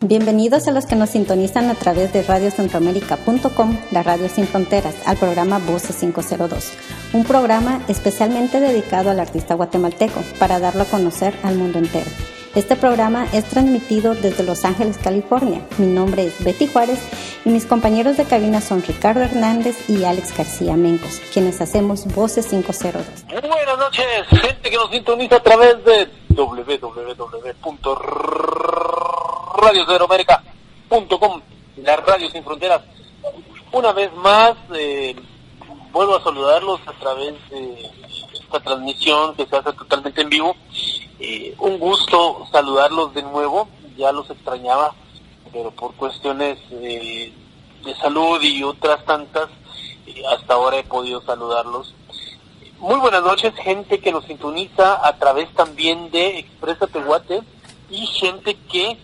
Bienvenidos a los que nos sintonizan a través de radiocentroamérica.com, la radio sin fronteras, al programa Voces 502, un programa especialmente dedicado al artista guatemalteco para darlo a conocer al mundo entero. Este programa es transmitido desde Los Ángeles, California. Mi nombre es Betty Juárez y mis compañeros de cabina son Ricardo Hernández y Alex García Mencos, quienes hacemos Voces 502. Buenas noches, gente que nos sintoniza a través de www.radioceroamérica.com, la radio sin fronteras. Una vez más, eh, vuelvo a saludarlos a través de esta transmisión que se hace totalmente en vivo. Eh, un gusto saludarlos de nuevo, ya los extrañaba, pero por cuestiones eh, de salud y otras tantas, hasta ahora he podido saludarlos. Muy buenas noches, gente que nos sintoniza a través también de Expresa Tehuate y gente que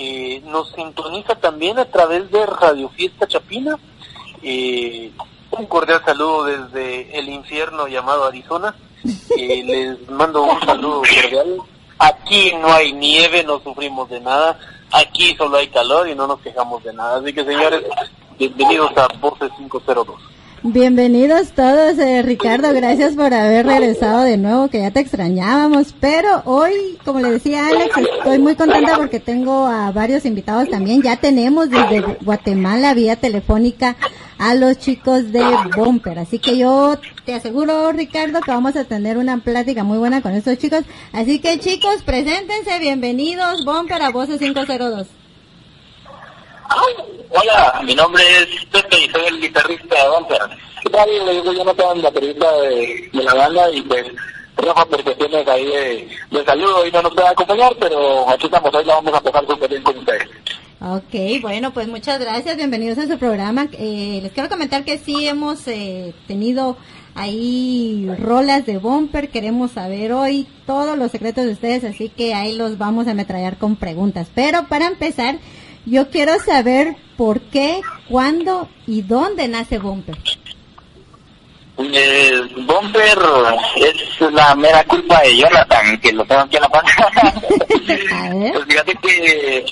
eh, nos sintoniza también a través de Radio Fiesta Chapina. Eh, un cordial saludo desde el infierno llamado Arizona. Eh, les mando un saludo cordial. Aquí no hay nieve, no sufrimos de nada. Aquí solo hay calor y no nos quejamos de nada. Así que señores, bienvenidos a Voces 502. Bienvenidos todos, eh, Ricardo, gracias por haber regresado de nuevo, que ya te extrañábamos, pero hoy, como le decía Alex, estoy muy contenta porque tengo a varios invitados también, ya tenemos desde Guatemala vía telefónica a los chicos de Bumper, así que yo te aseguro, Ricardo, que vamos a tener una plática muy buena con estos chicos, así que chicos, preséntense, bienvenidos, Bumper a Voces 502. Hola, mi nombre es Pepe y soy el guitarrista de Bumper. ¿Qué tal? Yo soy Jonathan, baterista de, de la banda y pues Rafa por cuestiones ahí de, saludo y no nos puede acompañar, pero aquí estamos, hoy la vamos a pasar súper bien con ustedes. Ok, bueno, pues muchas gracias, bienvenidos a su programa. Eh, les quiero comentar que sí hemos eh, tenido ahí rolas de bumper, queremos saber hoy todos los secretos de ustedes, así que ahí los vamos a ametrallar con preguntas. Pero para empezar, yo quiero saber por qué, cuándo y dónde nace Bumper. Eh, es la mera culpa de Jonathan, que lo tengo aquí en la pantalla. pues fíjate que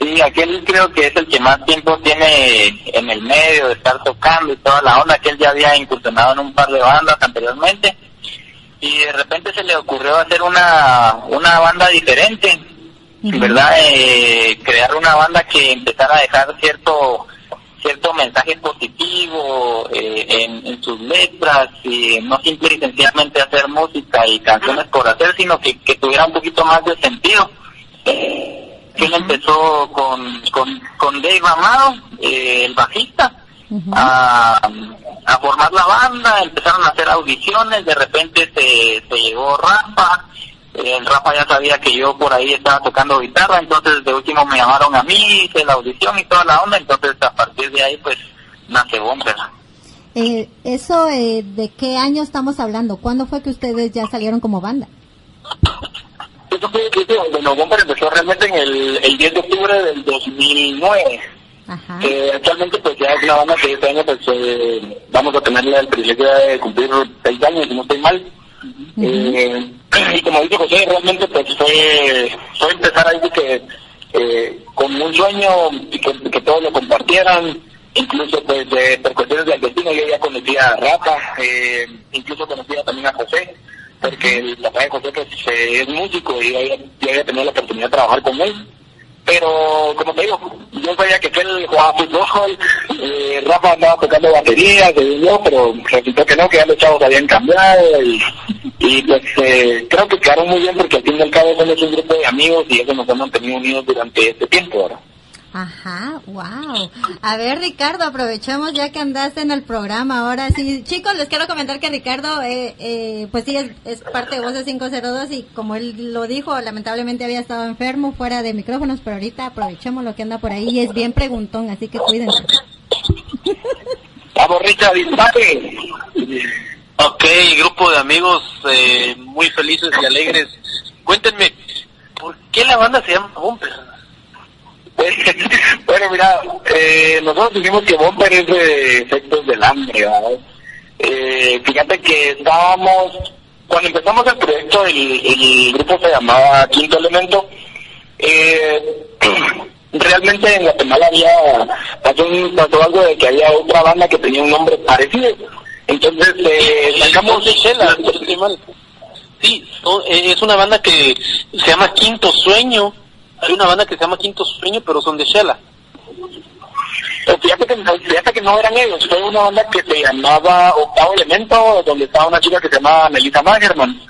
sí, aquel creo que es el que más tiempo tiene en el medio de estar tocando y toda la onda, que él ya había incursionado en un par de bandas anteriormente. Y de repente se le ocurrió hacer una, una banda diferente, ¿verdad? Eh, crear una banda que empezara a dejar cierto cierto mensaje positivo eh, en, sus letras y no simple y sencillamente hacer música y canciones por hacer, sino que, que tuviera un poquito más de sentido. Él empezó con, con, con Dave Amado, eh, el bajista, a, a formar la banda, empezaron a hacer audiciones, de repente se, se llegó Rafa, el Rafa ya sabía que yo por ahí estaba tocando guitarra, entonces de último me llamaron a mí, hice la audición y toda la onda, entonces a partir de ahí pues nace Bomber. Eh, eso, eh, ¿de qué año estamos hablando? ¿Cuándo fue que ustedes ya salieron como banda? Eso fue, bueno, Bomber empezó realmente en el, el 10 de octubre del 2009. Ajá. Eh, actualmente pues ya es una banda que este año pues eh, vamos a tener el privilegio de cumplir seis años, si no estoy mal. Eh, y como dice José, realmente pues fue, fue empezar ahí que eh, con un sueño y que, que, todos lo compartieran, incluso pues de, por cuestiones del destino yo ya conocía a Rafa, eh, incluso conocía también a José, porque el papá de José pues, es músico y yo, yo había tenido la oportunidad de trabajar con él pero como te digo, yo sabía que él jugaba fútbol, eh, Rafa andaba tocando batería, yo, pero resultó que no, que ya los chavos habían cambiado y, y pues eh, creo que quedaron muy bien porque al fin y al cabo somos un grupo de amigos y eso nos ha mantenido unidos durante este tiempo ahora. Ajá, wow. A ver, Ricardo, aprovechemos ya que andaste en el programa. Ahora sí, chicos, les quiero comentar que Ricardo, eh, eh, pues sí, es, parte de Voces 502 y como él lo dijo, lamentablemente había estado enfermo fuera de micrófonos, pero ahorita aprovechemos lo que anda por ahí y es bien preguntón, así que cuídense. Vamos, Richard, dispare. Ok, grupo de amigos eh, muy felices y alegres. Cuéntenme, ¿por qué la banda se llama Bumper? bueno, mira, eh, nosotros dijimos que Bomber es de efectos del hambre, eh, fíjate que estábamos, cuando empezamos el proyecto, el, el grupo se llamaba Quinto Elemento, eh, realmente en Guatemala había pasó, pasó algo de que había otra banda que tenía un nombre parecido. Entonces, eh, sacamos... Sí, eh, es una banda que se llama Quinto Sueño. Hay una banda que se llama Quinto Sueño, pero son de Shela. Fíjate que, fíjate que no eran ellos, fue una banda que se llamaba Octavo Elemento, donde estaba una chica que se llamaba Melissa Magerman.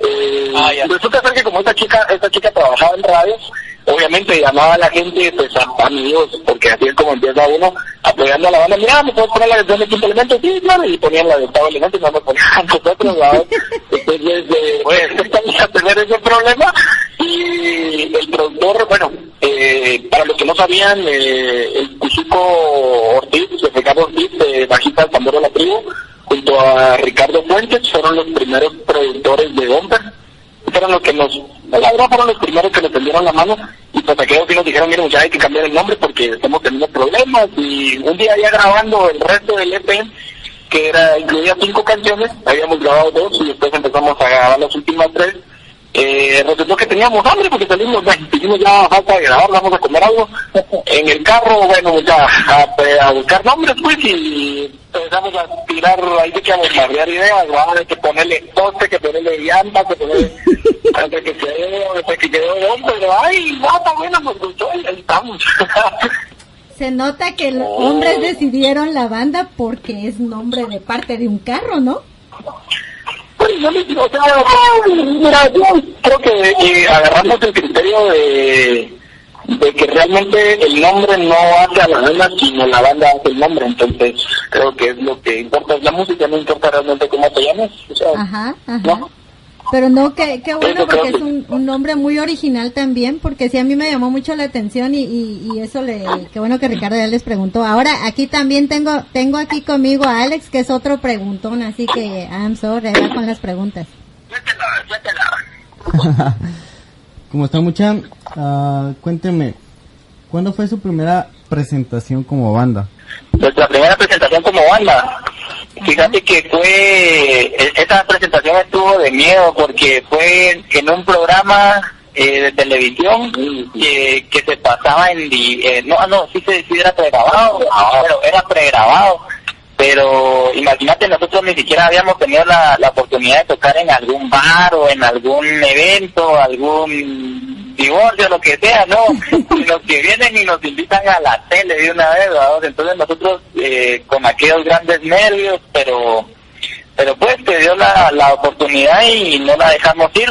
Eh, ah, resulta ser que como esta chica, esta chica trabajaba en radios, obviamente llamaba a la gente, pues a, amigos, porque así es como empieza uno, apoyando a la banda, mira, ¿me puedes poner la versión de quinto elemento? Sí, claro, y ponían la de octavo elemento y no me ponían nosotros, ¿sabes? Entonces, eh, pues, estamos a tener ese problema, y el productor, bueno, eh, para los que no sabían, eh, el Cuchico Ortiz, Ricardo Ortiz, de bajista del Tambor de la Tribu, junto a Ricardo Fuentes, fueron los primeros productores de Bomber. Fueron los que nos, la verdad fueron los primeros que nos tendieron la mano. Y pues aquellos que nos dijeron, miren, ya hay que cambiar el nombre porque estamos teniendo problemas y un día ya grabando el resto del EP, que era incluía cinco canciones, habíamos grabado dos y después empezamos a grabar las últimas tres, eh, resultó que teníamos hambre porque salimos, dijimos ya falta de grabar, vamos a comer algo. En el carro, bueno, ya a, buscar nombres pues y empezamos a tirar, ahí de que a bombardear ideas, ¿va? hay que ponerle poste, que ponerle llanta, que ponerle, hasta que quedó, hasta que quedó hombre, ay, está bueno, nos gustó y ahí estamos. Se nota que los hombres decidieron la banda porque es nombre de parte de un carro, ¿no? Yo les digo, o sea, mira, yo creo que, que agarramos el criterio de, de que realmente el nombre no hace a la banda, sino la banda hace el nombre. Entonces, creo que es lo que importa la música, no importa realmente cómo te llames. O sea, ajá, ajá. ¿no? Pero no, qué, qué bueno, porque es un, un, nombre muy original también, porque sí, a mí me llamó mucho la atención y, y, eso le, qué bueno que Ricardo ya les preguntó. Ahora, aquí también tengo, tengo aquí conmigo a Alex, que es otro preguntón, así que I'm sorry, con las preguntas. Como está mucha, uh, cuénteme, ¿cuándo fue su primera presentación como banda? Nuestra primera presentación como banda, Fíjate que fue, e-, esa presentación estuvo de miedo porque fue en un programa eh, de televisión que, que se pasaba en, eh, no, no, sí, se, sí era pregrabado, ah, pero era pregrabado, pero imagínate, nosotros ni siquiera habíamos tenido la, la oportunidad de tocar en algún bar o en algún evento, algún divorcio, lo que sea, no, los que vienen y nos invitan a la tele de una vez, entonces nosotros eh, con aquellos grandes nervios, pero pero pues te dio la, la oportunidad y no la dejamos ir,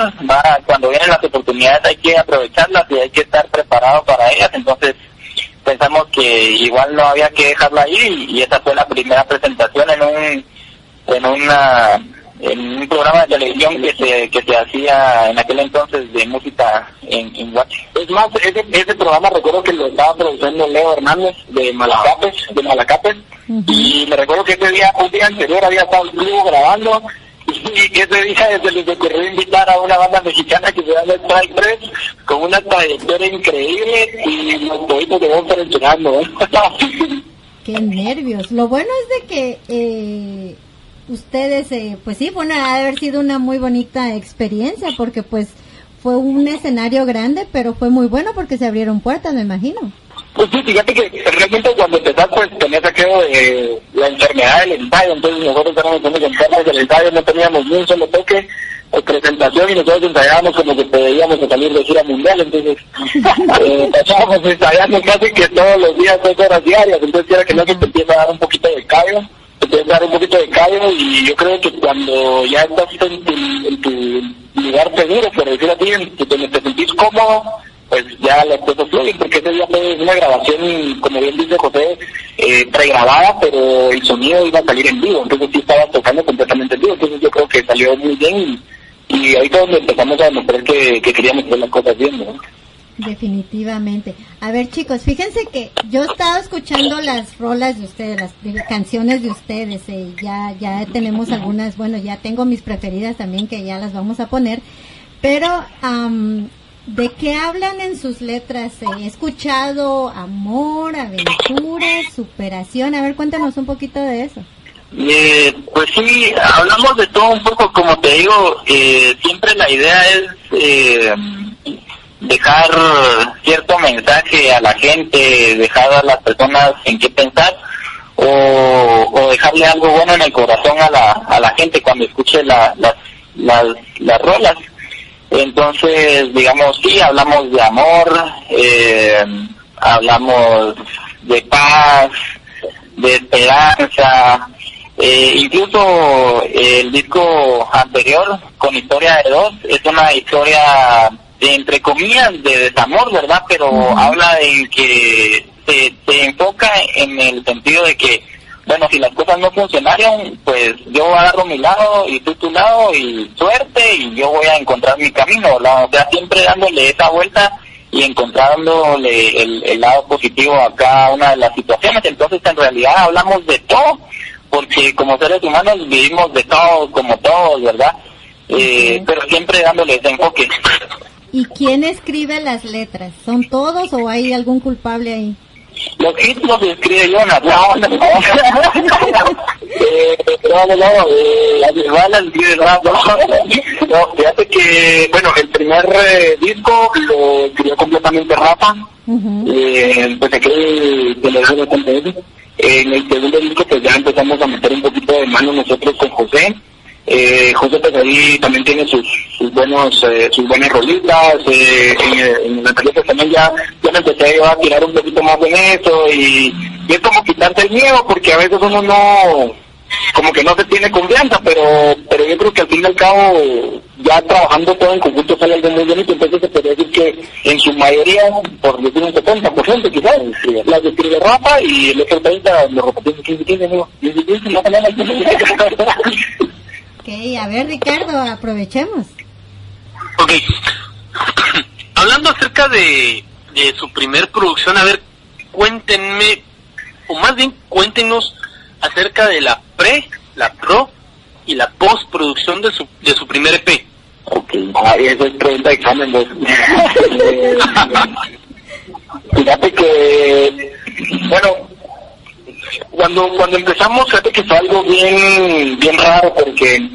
cuando vienen las oportunidades hay que aprovecharlas y hay que estar preparado para ellas, entonces pensamos que igual no había que dejarla ir y esa fue la primera presentación en un en una en un programa de televisión que se, que se hacía en aquel entonces de música en, en Es más, ese, ese programa recuerdo que lo estaba produciendo Leo Hernández de Malacapes, de Malacapes, y me recuerdo que ese día, un día anterior había estado el club grabando, y ese día se les ocurrió invitar a una banda mexicana que se llama Strike 3, con una trayectoria increíble, y los poetas de estar entrenando. Qué nervios. Lo bueno es de que eh, ustedes, eh, pues sí, bueno, ha de haber sido una muy bonita experiencia porque pues fue un escenario grande, pero fue muy bueno porque se abrieron puertas, me imagino. Pues sí, fíjate que realmente cuando empezás pues tenías aquello de la enfermedad del ensayo, entonces nosotros éramos unos enfermos del ensayo, no teníamos ni un solo toque o presentación y nosotros ensayábamos como que podíamos salir de gira mundial, entonces eh, pasábamos ensayando casi que todos los días, dos horas diarias, entonces era que no se te empieza a dar un poquito de callo dar un poquito de callo y yo creo que cuando ya estás en tu, en tu lugar seguro, por decirlo así, en donde te sentís cómodo, pues ya las cosas fluyen, porque ese día fue una grabación, como bien dice José, eh, pregrabada, pero el sonido iba a salir en vivo, entonces sí estaba tocando completamente en vivo, entonces yo creo que salió muy bien y, y ahí fue donde empezamos a demostrar que, que queríamos hacer las cosas bien, ¿no? Definitivamente. A ver chicos, fíjense que yo estaba escuchando las rolas de ustedes, las canciones de ustedes, eh, ya ya tenemos algunas, bueno, ya tengo mis preferidas también que ya las vamos a poner, pero ¿de qué hablan en sus letras? He escuchado amor, aventura, superación, a ver, cuéntanos un poquito de eso. Eh, pues sí, hablamos de todo un poco, como te digo, eh, siempre la idea es... Dejar cierto mensaje a la gente, dejar a las personas en qué pensar o, o dejarle algo bueno en el corazón a la, a la gente cuando escuche la, las, las, las rolas. Entonces, digamos, sí, hablamos de amor, eh, hablamos de paz, de esperanza, eh, incluso el disco anterior, con Historia de Dos, es una historia de, entre comillas, de desamor, ¿verdad? Pero habla en que se, se enfoca en el sentido de que bueno, si las cosas no funcionaron, pues yo agarro mi lado y tú tu lado y suerte y yo voy a encontrar mi camino, O sea, siempre dándole esa vuelta y encontrándole el, el lado positivo a cada una de las situaciones. Entonces, en realidad hablamos de todo, porque como seres humanos vivimos de todo, como todos, ¿verdad? Eh, pero siempre dándole ese enfoque. ¿Y quién escribe las letras? ¿Son todos o hay algún culpable ahí? Los hits los escribe Jonas, no, no, no. eh, no, no, no, eh, las hermanas escribe rap, no. fíjate que, bueno, el primer eh, disco lo escribió completamente Rafa, eh, pues aquí que le doy bastante. En el segundo disco pues ya empezamos a meter un poquito de mano nosotros con José, eh, José ahí también tiene sus, sus buenos eh, sus buenas rolitas eh, en, en pues también ya ya me empecé a tirar un poquito más en eso y, es como quitarse el miedo porque a veces uno no como que no se tiene confianza pero pero yo creo que al fin y al cabo ya trabajando todo en conjunto sale algo muy bonito entonces se podría decir que en su mayoría por decir un 70% quizás las escribe Rafa y el otro 30 lo repetimos 15 15 amigo 15 15 no Ok, a ver Ricardo, aprovechemos. Ok, hablando acerca de, de su primer producción, a ver, cuéntenme, o más bien cuéntenos acerca de la pre, la pro y la postproducción de su, de su primer EP. Ok, ahí eso es pregunta de examen. ¿no? Fíjate que, bueno, cuando cuando empezamos, fíjate que fue algo bien bien raro porque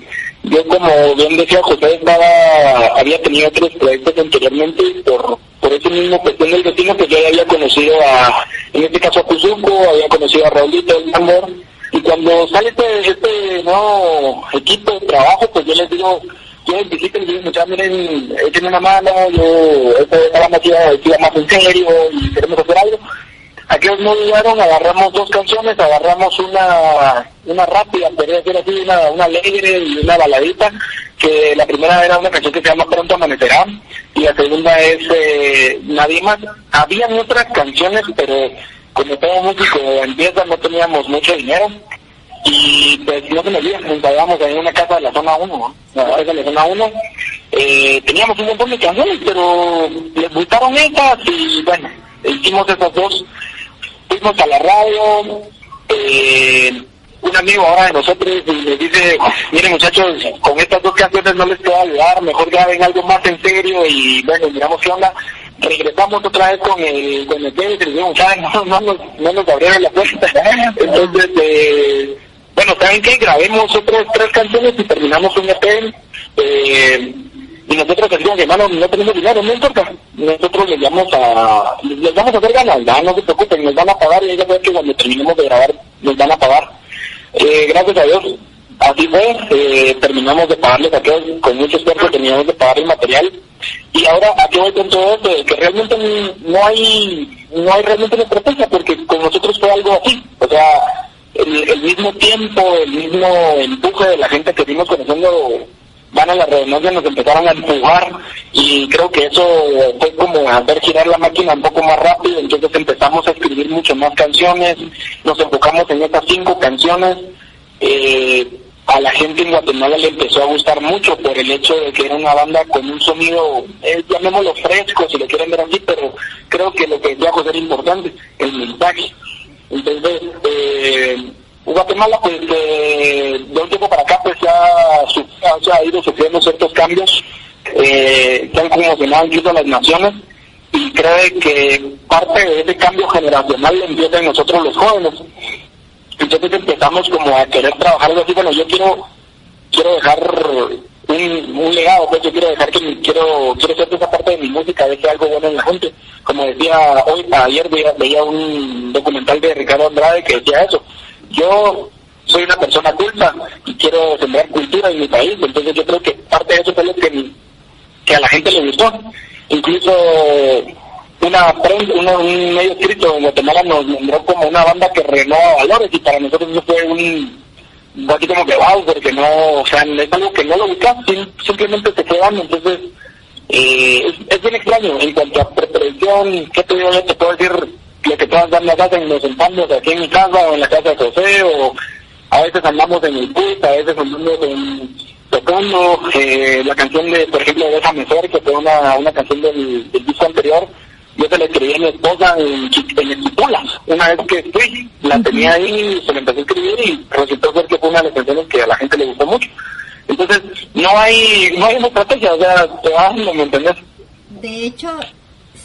yo como bien decía José estaba había tenido otros proyectos anteriormente por por ese mismo cuestión del vecino que yo ya había conocido a en este caso a Cuzuco, había conocido a Raulito el amor y cuando sale este este nuevo equipo de trabajo pues yo les digo les visiten y les digo miren échenme una mano yo esta banda iba más en serio y queremos hacer algo Aquellos no dudaron, agarramos dos canciones, agarramos una una rápida, podría decir así, una, una alegre y una baladita, que la primera era una canción que se llama Pronto Amanecerá, y la segunda es eh, Nadie más. Habían otras canciones, pero como todo músico empieza no teníamos mucho dinero, y pues no se me olvida, nos pagábamos en una casa de la zona 1, ¿no? la de la zona 1, eh, teníamos un montón de canciones, pero les gustaron esas y bueno, hicimos esas dos fuimos a la radio, eh, un amigo ahora de nosotros le dice, miren muchachos, con estas dos canciones no les puedo ayudar, mejor graben algo más en serio y bueno, miramos qué onda. Regresamos otra vez con el, con el y dijimos, no, no, nos, no nos abrieron la puerta. Entonces, eh, bueno, ¿saben qué? Grabemos otras tres canciones y terminamos un EP. Eh, y nosotros decimos que hermano no tenemos dinero, no importa, nosotros les vamos a, les vamos a hacer ganas, no se preocupen, nos van a pagar y ella sabe que cuando terminemos de grabar nos van a pagar. Eh, gracias a Dios, así fue, eh, terminamos de pagarles a aquellos, con mucho esfuerzo teníamos de pagar el material. Y ahora aquí voy con todo esto, que realmente no hay, no hay realmente una estrategia porque con nosotros fue algo así, o sea, el, el mismo tiempo, el mismo empuje de la gente que vimos conociendo van a la redundancia nos empezaron a empujar y creo que eso fue como hacer girar la máquina un poco más rápido, entonces empezamos a escribir mucho más canciones, nos enfocamos en estas cinco canciones, eh, a la gente en Guatemala le empezó a gustar mucho por el hecho de que era una banda con un sonido, eh, llamémoslo fresco si lo quieren ver así, pero creo que lo que decía José era importante, el mensaje. Entonces, eh, Guatemala, pues de, un tiempo para acá, pues ya, ha ido sufriendo ciertos cambios eh, que han conmocionado incluso a las naciones y cree que parte de ese cambio generacional empieza en nosotros los jóvenes. Entonces empezamos como a querer trabajar algo así, bueno, yo quiero quiero dejar un, legado, pues yo quiero dejar que quiero quiero hacer esa parte de mi música, deje algo bueno en la gente. Como decía hoy, ayer veía, un documental de Ricardo Andrade que decía eso. Yo soy una persona culta y quiero sembrar cultura en mi país, entonces yo creo que parte de eso fue lo que, que a la gente le gustó. Incluso una prensa, un medio escrito en Guatemala nos nombró como una banda que renueva valores y para nosotros eso fue un así como que wow, porque no, o sea, es algo que no lo buscas, simplemente te quedan, entonces eh, es, bien extraño en cuanto a preparación, ¿qué te digo yo? Te puedo decir lo que todas las hacen, nos sentamos aquí en mi casa o en la casa de José, o a veces andamos en el bus, a veces andamos en, tocando eh, la canción de, por ejemplo, Déjame Ser, que fue una, una canción del, del disco anterior, yo se la escribí a mi esposa en, en Esquipula. Una vez que fui, la tenía ahí, se la empecé a escribir y resultó ser que fue una de las canciones que a la gente le gustó mucho. Entonces, no hay, no hay una estrategia, o sea, te vas, ¿me entendés? De hecho,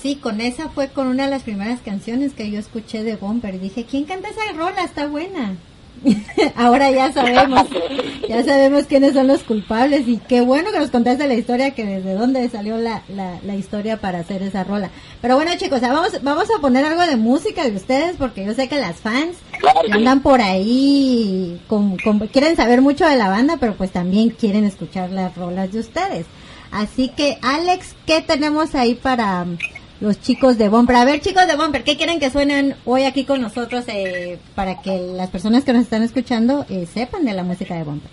sí, con esa fue con una de las primeras canciones que yo escuché de Bomber. Dije, ¿quién canta esa rola? Está buena. Ahora ya sabemos, ya sabemos quiénes son los culpables y qué bueno que nos contaste la historia, que desde dónde salió la, la, historia para hacer esa rola. Pero bueno chicos, vamos, vamos a poner algo de música de ustedes porque yo sé que las fans andan por ahí, con, quieren saber mucho de la banda, pero pues también quieren escuchar las rolas de ustedes. Así que Alex, ¿qué tenemos ahí para los chicos de Bomber. A ver, chicos de Bomber, ¿qué quieren que suenen hoy aquí con nosotros eh, para que las personas que nos están escuchando eh, sepan de la música de Bomber?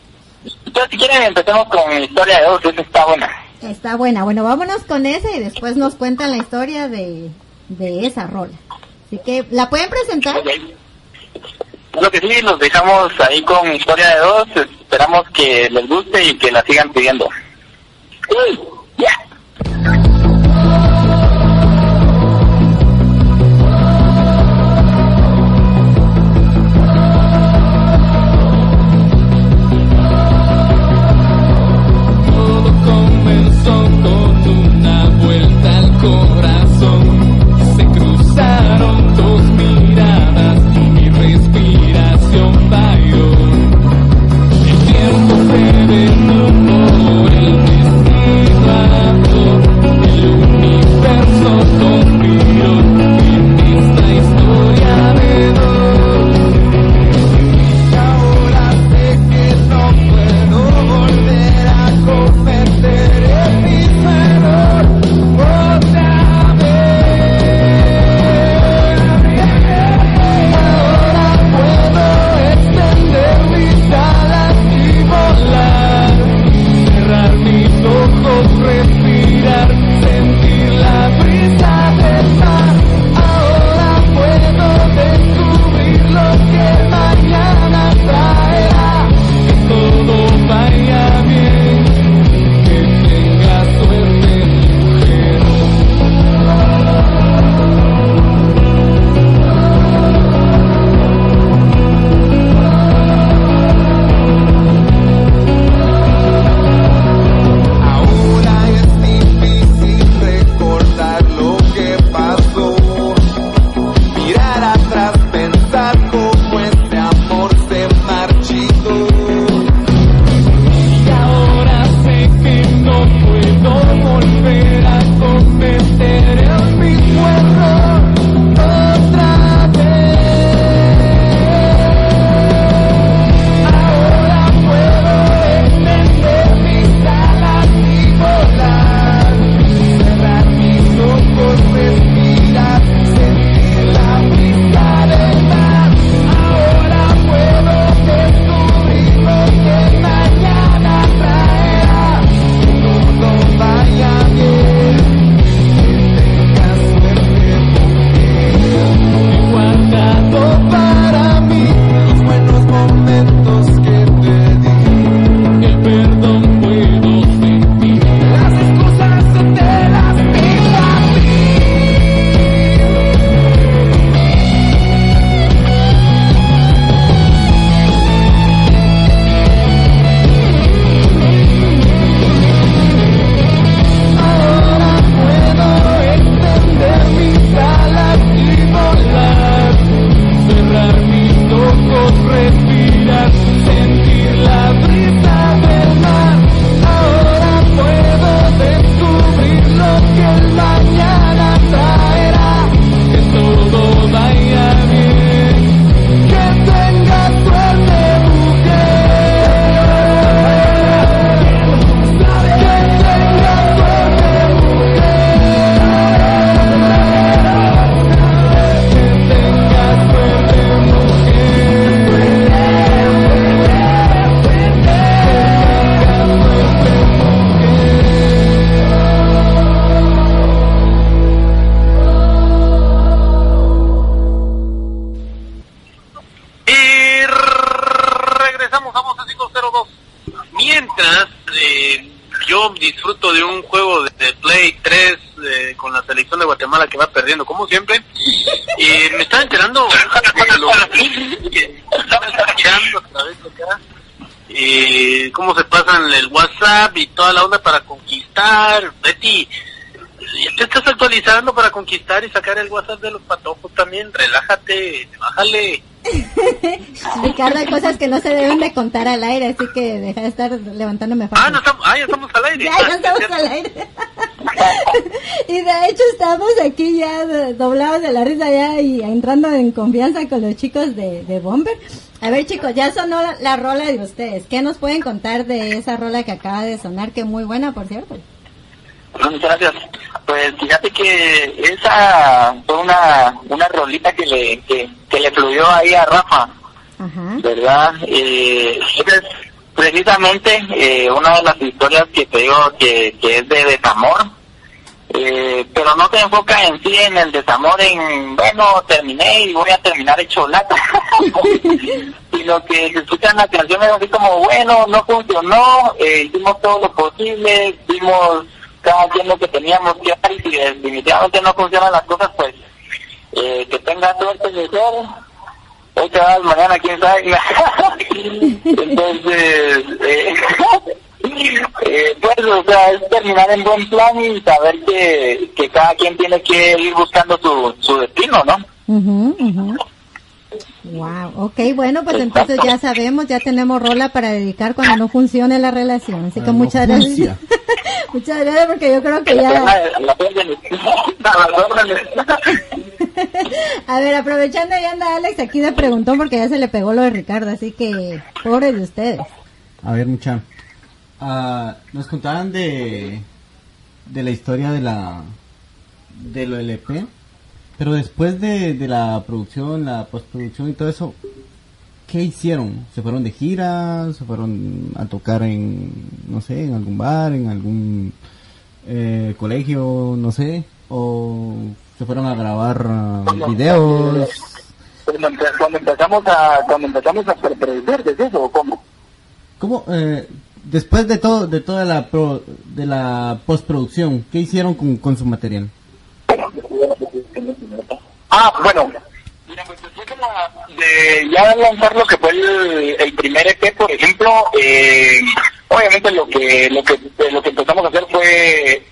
Entonces, si quieren, empecemos con la historia de dos, esa está buena. Está buena. Bueno, vámonos con esa y después nos cuentan la historia de, de esa rola. Así que, ¿la pueden presentar? Lo que sí, los dejamos ahí con historia de dos. Esperamos que les guste y que la sigan pidiendo. ya. Conquistar y sacar el WhatsApp de los patojos también. Relájate, bájale. Ricardo, hay cosas que no se deben de contar al aire, así que deja de estar levantándome Ah, no estamos, ah, ya estamos al aire. Ya, ya estamos al aire. y de hecho estamos aquí ya doblados de la risa ya y entrando en confianza con los chicos de, de Bomber. A ver chicos, ya sonó la, rola de ustedes. ¿Qué nos pueden contar de esa rola que acaba de sonar? Que muy buena, por cierto. Muchas gracias. Pues fíjate que esa fue una, una rolita que le, que, le fluyó ahí a Rafa, ¿verdad? Eh, es precisamente eh, una de las historias que te digo que, que es de desamor, eh, pero no se enfoca en sí en el desamor, en, bueno, terminé y voy a terminar hecho lata, sino que se escuchan las canciones así como, bueno, no funcionó, eh, hicimos todo lo posible, vimos cada quien lo que teníamos que hacer y si definitivamente no funcionan las cosas, pues eh, que tenga suerte de ser. Hoy te mañana quién sabe. Entonces, eh, eh, pues, o sea, es terminar en buen plan y saber que, que cada quien tiene que ir buscando su, su destino, ¿no? Wow, ok, bueno, pues entonces ya sabemos, ya tenemos rola para dedicar cuando no funcione la relación. Así que muchas gracias. muchas gracias porque yo creo que ya... A ver, aprovechando ya anda Alex aquí de preguntón porque ya se le pegó lo de Ricardo, así que pobre de ustedes. A ver, mucha. Uh, nos contaban de de la historia de la de lo LP pero después de, de la producción, la postproducción y todo eso, ¿qué hicieron? ¿Se fueron de gira? ¿Se fueron a tocar en, no sé, en algún bar, en algún eh, colegio, no sé? ¿O se fueron a grabar uh, videos? Cuando empezamos a, cuando empezamos a producir, ¿de eso o cómo? ¿Cómo? Eh, después de todo, de toda la pro, de la postproducción, ¿qué hicieron con, con su material? Ah, bueno. Mira, pues después de, ya lanzar lo que fue el, primer EP, por ejemplo, eh, obviamente lo que lo que lo que empezamos a hacer fue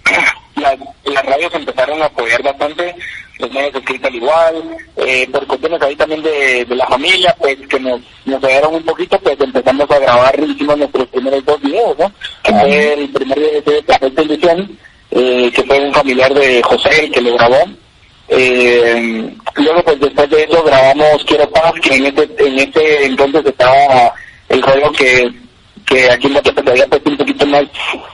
las radios empezaron a apoyar bastante los medios escritos al igual, eh, por cuestiones ahí también de, de la familia, pues que nos, nos ayudaron un poquito, pues empezamos a grabar, hicimos nuestros primeros dos videos, ¿no? Que fue el primer video de Perfecta Ilusión, eh, que fue un familiar de José el que lo grabó, eh, luego, pues después de eso grabamos Quiero Paz, que en este, en este entonces estaba el rollo que, que aquí en la se había puesto un poquito más,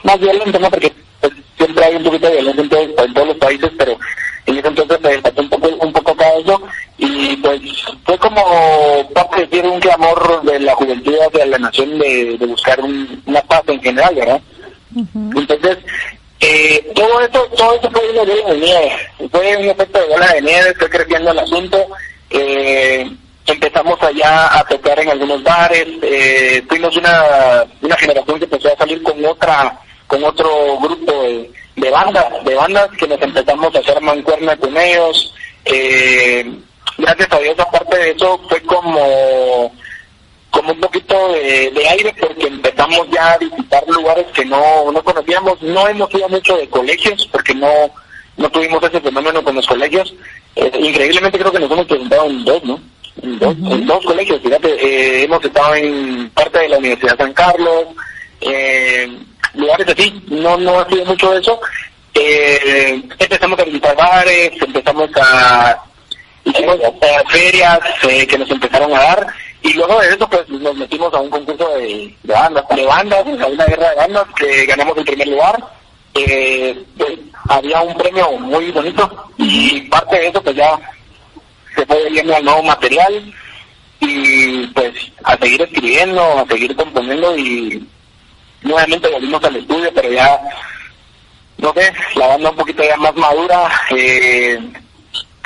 más violento, ¿no? Porque pues, siempre hay un poquito de violencia en, todos, en todos los países, pero en ese entonces me desató un poco, un poco cada eso y pues fue como parte decir un clamor de la juventud de la nación de, de buscar una paz en general, ¿verdad? Entonces, eh, todo esto, todo esto fue una bola de nieve, fue un efecto de bola de nieve, fue creciendo el asunto, eh, empezamos allá a tocar en algunos bares, eh, fuimos una, una generación que empezó a salir con otra, con otro grupo de, bandas, de bandas que nos empezamos a hacer mancuerna con ellos, eh, gracias a Dios aparte de eso fue como como un poquito de, aire porque empezamos ya a visitar lugares que no, no conocíamos, no hemos ido mucho de colegios porque no, no tuvimos ese fenómeno con los colegios. Eh, increíblemente creo que nos hemos presentado en dos, ¿no? En dos, en dos colegios, fíjate, eh, hemos estado en parte de la Universidad de San Carlos, eh, lugares así, no, no ha sido mucho de eso. Eh, empezamos a visitar bares, empezamos a, hicimos ferias que nos empezaron a dar y luego de eso, pues nos metimos a un concurso de, bandas, de bandas, a una guerra de bandas, que ganamos el primer lugar. Eh, pues, había un premio muy bonito y parte de eso, pues ya se fue viendo al nuevo material y pues a seguir escribiendo, a seguir componiendo y nuevamente volvimos al estudio, pero ya, no sé, la banda un poquito ya más madura. Eh,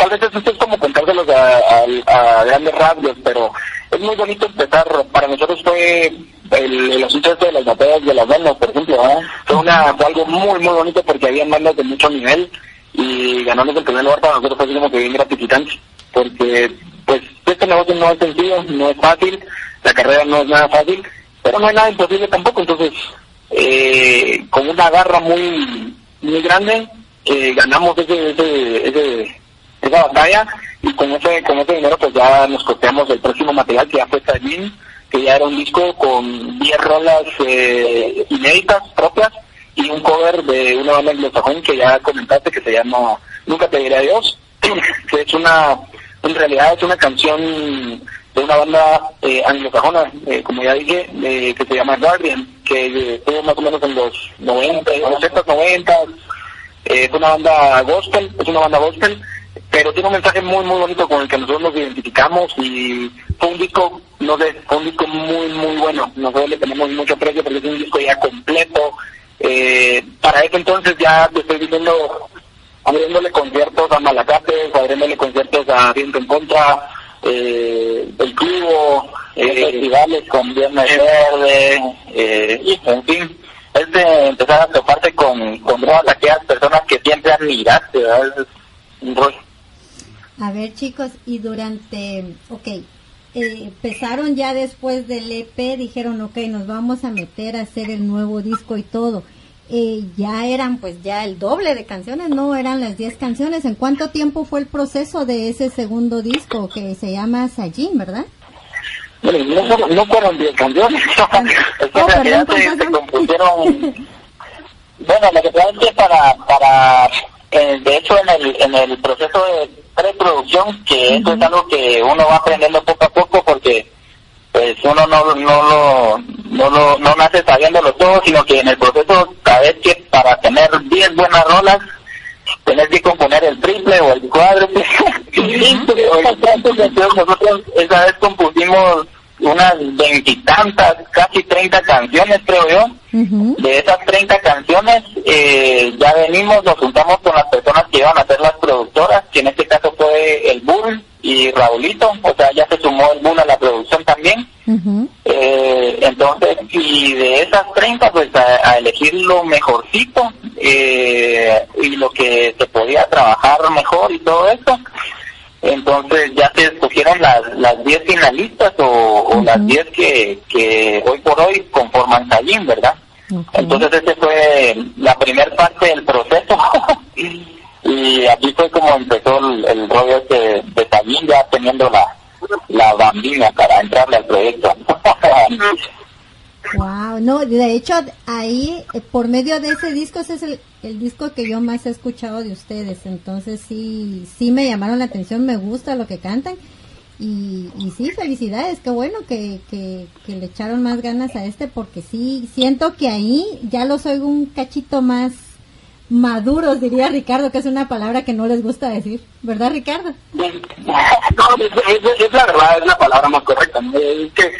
tal vez esto es como contárselos a, a, a grandes rasgos, pero es muy bonito empezar, para nosotros fue el, asunto este de las batallas de las bandas, por ejemplo, fue, una, fue algo muy, muy bonito porque había bandas de mucho nivel y ganarnos el primer lugar para nosotros fue como que bien gratificante, porque pues este negocio no es sencillo, no es fácil, la carrera no es nada fácil, pero no hay nada imposible tampoco, entonces eh, con una garra muy muy grande eh, ganamos ese, ese, ese, esa batalla y con ese con ese dinero pues ya nos costeamos el próximo material que ya fue Tajin, que ya era un disco con 10 rolas eh, inéditas propias y un cover de una banda anglosajón que ya comentaste que se llama Nunca te diré adiós, que es una, en realidad es una canción de una banda eh, anglosajona, eh, como ya dije, eh, que se llama Guardian, que estuvo más o menos en los 90, los 80, 90, es una banda gospel, es una banda gospel, pero tiene un mensaje muy muy bonito con el que nosotros nos identificamos y fue un disco, no sé, fue un disco muy muy bueno, nosotros le tenemos mucho aprecio porque es un disco ya completo, eh, para ese entonces ya estoy diciendo, abriéndole conciertos a Malacates, abriéndole conciertos a Viento en Contra, eh, el club, eh, festivales con Viernes Verde, eh, y en fin, es de empezar a toparte con, con todas aquellas personas que siempre admiraste, ¿verdad? A ver chicos, y durante, ok, eh, empezaron ya después del EP, dijeron, ok, nos vamos a meter a hacer el nuevo disco y todo. Eh, ya eran pues ya el doble de canciones, no eran las 10 canciones. ¿En cuánto tiempo fue el proceso de ese segundo disco que se llama Sajin, verdad? Bueno, no, no fueron 10 canciones, es que oh, perdón, se, compusieron... bueno, lo que pasa es que para, para eh, de hecho en el, en el proceso de preproducción, que eso es algo que uno va aprendiendo poco a poco porque pues uno no, no lo no lo no nace sabiéndolo todo, sino que en el proceso sabes que para tener 10 buenas rolas tener que componer el triple o el cuádruple. nosotros esa vez compusimos unas veintitantas, casi treinta canciones creo yo. De esas treinta canciones eh, ya venimos, nos juntamos con las personas que iban a ser las productoras, que en este caso fue el Bull y Raulito, o sea, ya se sumó el Bull a la producción también. eh, entonces, y de esas treinta, pues a, elegir lo mejorcito eh, y lo que se podía trabajar mejor y todo eso entonces ya se escogieron las las 10 finalistas o, las 10 que, que hoy por hoy conforman Sayin, ¿verdad? Entonces ese fue la primera parte del proceso y aquí fue como empezó el, rollo de, de ya teniendo la, la bambina para entrarle al proyecto. Wow, no, de hecho ahí eh, por medio de ese disco ese es el, el, disco que yo más he escuchado de ustedes, entonces sí, sí me llamaron la atención, me gusta lo que cantan. Y, y sí, felicidades, qué bueno que, que, le echaron más ganas a este porque sí, siento que ahí ya los oigo un cachito más maduros, diría Ricardo, que es una palabra que no les gusta decir, ¿verdad Ricardo? No, es, la verdad, es la palabra más correcta, es que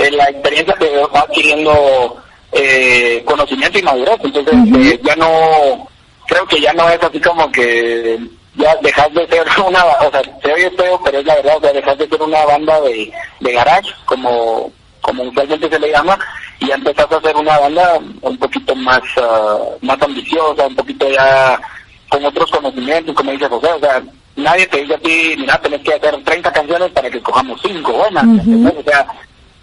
eh, la experiencia que va adquiriendo eh, conocimiento y madurez. Entonces, eh, ya no, creo que ya no es así como que ya dejas de ser una, o sea, se oye feo, pero es la verdad, o sea, dejas de ser una banda de, de garage, como, como usualmente se le llama, y ya empezás a hacer una banda un poquito más, ah, más ambiciosa, un poquito ya con otros conocimientos, como dice José, o sea, nadie te dice a ti, mira, tenés que hacer 30 canciones para que cojamos 5 buenas, o sea,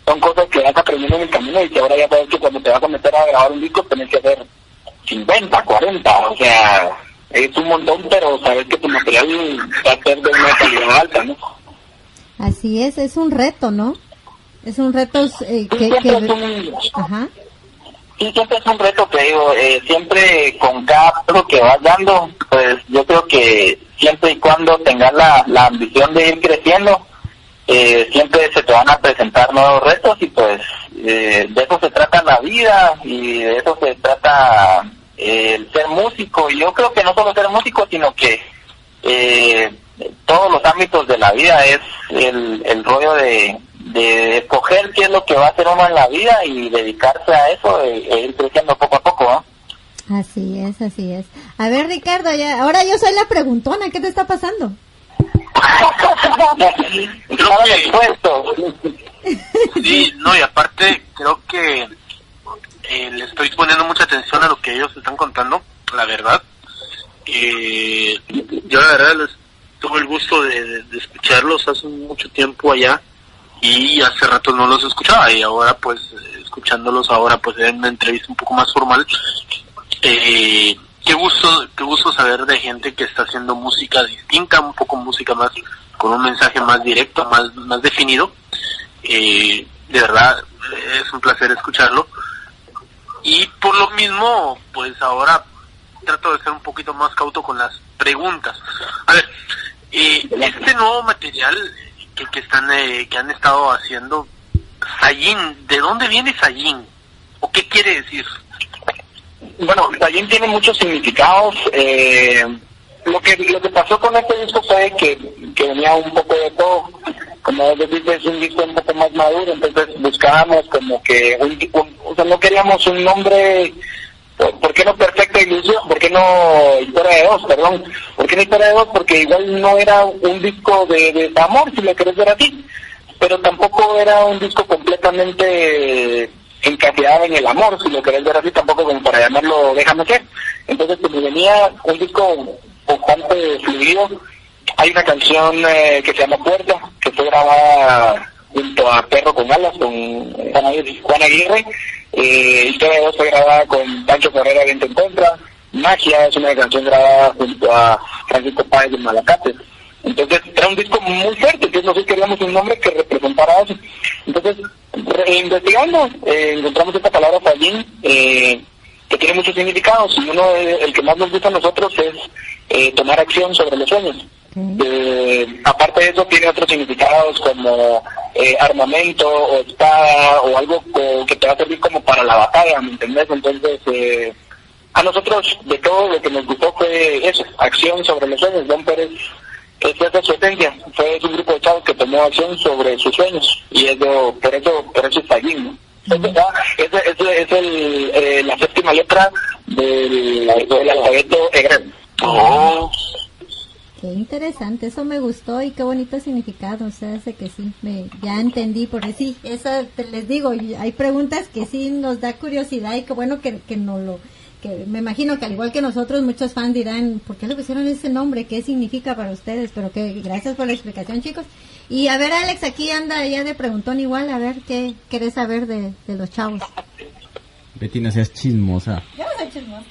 son cosas que vas aprendiendo en el camino y que ahora ya sabes que cuando te vas a meter a grabar un disco tenés que hacer 50, 40, o sea, es un montón, pero sabes que tu material va a ser de una calidad alta, ¿no? Así es, es un reto, ¿no? Es un reto eh, que... que... Es un... Ajá. Sí, siempre es un reto, te digo, eh, siempre con cada paso que vas dando, pues yo creo que siempre y cuando tengas la, la ambición de ir creciendo, eh, siempre se te van a presentar nuevos retos y pues eh, de eso se trata la vida y de eso se trata eh, el ser músico y yo creo que no solo ser músico sino que todos los ámbitos de la vida es el, el rollo de, de escoger qué es lo que va a hacer uno en la vida y dedicarse a eso e, e ir creciendo poco a poco Así es, así es. A ver, Ricardo, ya, ahora yo soy la preguntona, ¿qué te está pasando? Sí, no, y aparte creo que eh, le estoy poniendo mucha atención a lo que ellos están contando, la verdad. Eh, yo la verdad les tuve el gusto de, escucharlos hace mucho tiempo allá y hace rato no los escuchaba y ahora pues escuchándolos ahora pues en una entrevista un poco más formal. Eh, qué gusto qué gusto saber de gente que está haciendo música distinta un poco música más con un mensaje más directo más más definido eh, de verdad es un placer escucharlo y por lo mismo pues ahora trato de ser un poquito más cauto con las preguntas a ver eh, este nuevo material que, que están eh, que han estado haciendo Sayin, ¿de dónde viene Sayin? ¿O qué quiere decir? Bueno, Sayin tiene muchos significados. Eh, lo que lo que pasó con este disco fue que, que venía un poco de todo. Como dices, es un disco un poco más maduro, entonces buscábamos como que un, o sea, no queríamos un nombre ¿Por qué no Perfecta Ilusión? ¿Por qué no Historia de Dos? Perdón. ¿Por qué no Historia de Dos? Porque igual no era un disco de, de amor, si lo querés ver así. Pero tampoco era un disco completamente encasillado en el amor, si lo querés ver así, tampoco como para llamarlo Déjame ser. Entonces, como venía un disco bastante fluido, hay una canción eh, que se llama Puerta, que fue grabada junto a Perro con Alas, con Juan Aguirre, eh, Historia de Dos fue grabada con Pancho Correa Viento en Contra. Magia es una canción grabada junto a Francisco Páez de Malacate. Entonces era un disco muy fuerte, entonces nosotros queríamos un nombre que representara eso. Entonces, investigando, eh, encontramos esta palabra fallín, eh, que tiene muchos significados, y uno, el que más nos gusta a nosotros es eh, tomar acción sobre los sueños. Eh, aparte de eso, tiene otros significados como eh, armamento o espada o algo que te va a servir como para la batalla, ¿me entendés? Entonces, eh, a nosotros de todo lo que nos gustó fue eso, acción sobre los sueños. Don Pérez, esa es su esencia, fue un grupo de chavos que tomó acción sobre sus sueños y eso, por eso, por eso está allí, ¿no? Es, es, el, la séptima letra del, del alfabeto egregio. Oh. Qué interesante, eso me gustó y qué bonito significado, o sea, hace que sí, me, ya entendí, porque sí, eso les digo, hay preguntas que sí nos da curiosidad y qué bueno que, que no lo, que me imagino que al igual que nosotros, muchos fans dirán, ¿por qué le pusieron ese nombre? ¿Qué significa para ustedes? Pero que gracias por la explicación, chicos. Y a ver, Alex, aquí anda ya de preguntón igual, a ver, ¿qué querés saber de, de los chavos? Betty, no seas chismosa. Yo no soy chismosa.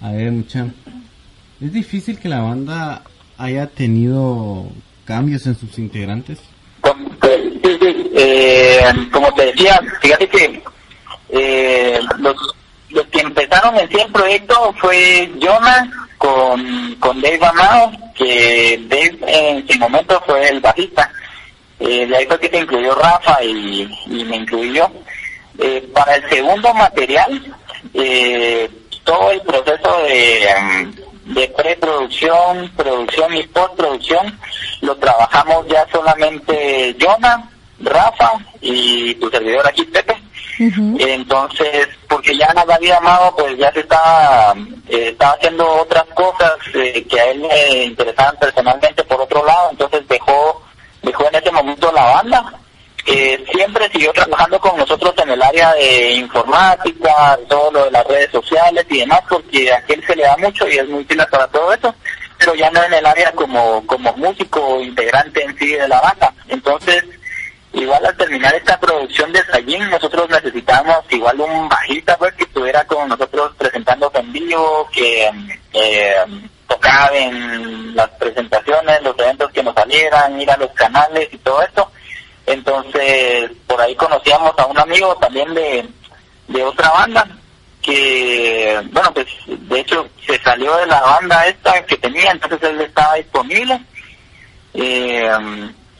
A ver, mucha. ¿Es difícil que la banda haya tenido cambios en sus integrantes? Eh, como te decía, fíjate que eh, los, que empezaron en sí el proyecto fue Jonah con, con Dave Amado, que Dave en su momento fue el bajista. Eh, de ahí fue que se incluyó Rafa y, y me incluí yo. Eh, para el segundo material, eh, todo el proceso de, em, de preproducción, producción y postproducción lo trabajamos ya solamente Jonah, Rafa y tu servidor aquí, Pepe. Entonces, porque ya nada había Amado pues ya se estaba, eh, estaba haciendo otras cosas eh, que a él le interesaban personalmente por otro lado, entonces dejó, dejó en ese momento la banda eh, siempre siguió trabajando con nosotros en el área de informática, todo lo de las redes sociales y demás, porque a él se le da mucho y es muy útil para todo eso, pero ya no en el área como, como músico integrante en sí de la banda. Entonces, igual al terminar esta producción de Sayin, nosotros necesitábamos igual un bajista pues que estuviera con nosotros presentando en vivo, que eh, tocaba en las presentaciones, los eventos que nos salieran, ir a los canales y todo esto entonces, por ahí conocíamos a un amigo también de, de otra banda, que, bueno, pues de hecho se salió de la banda esta que tenía, entonces él estaba disponible. Eh,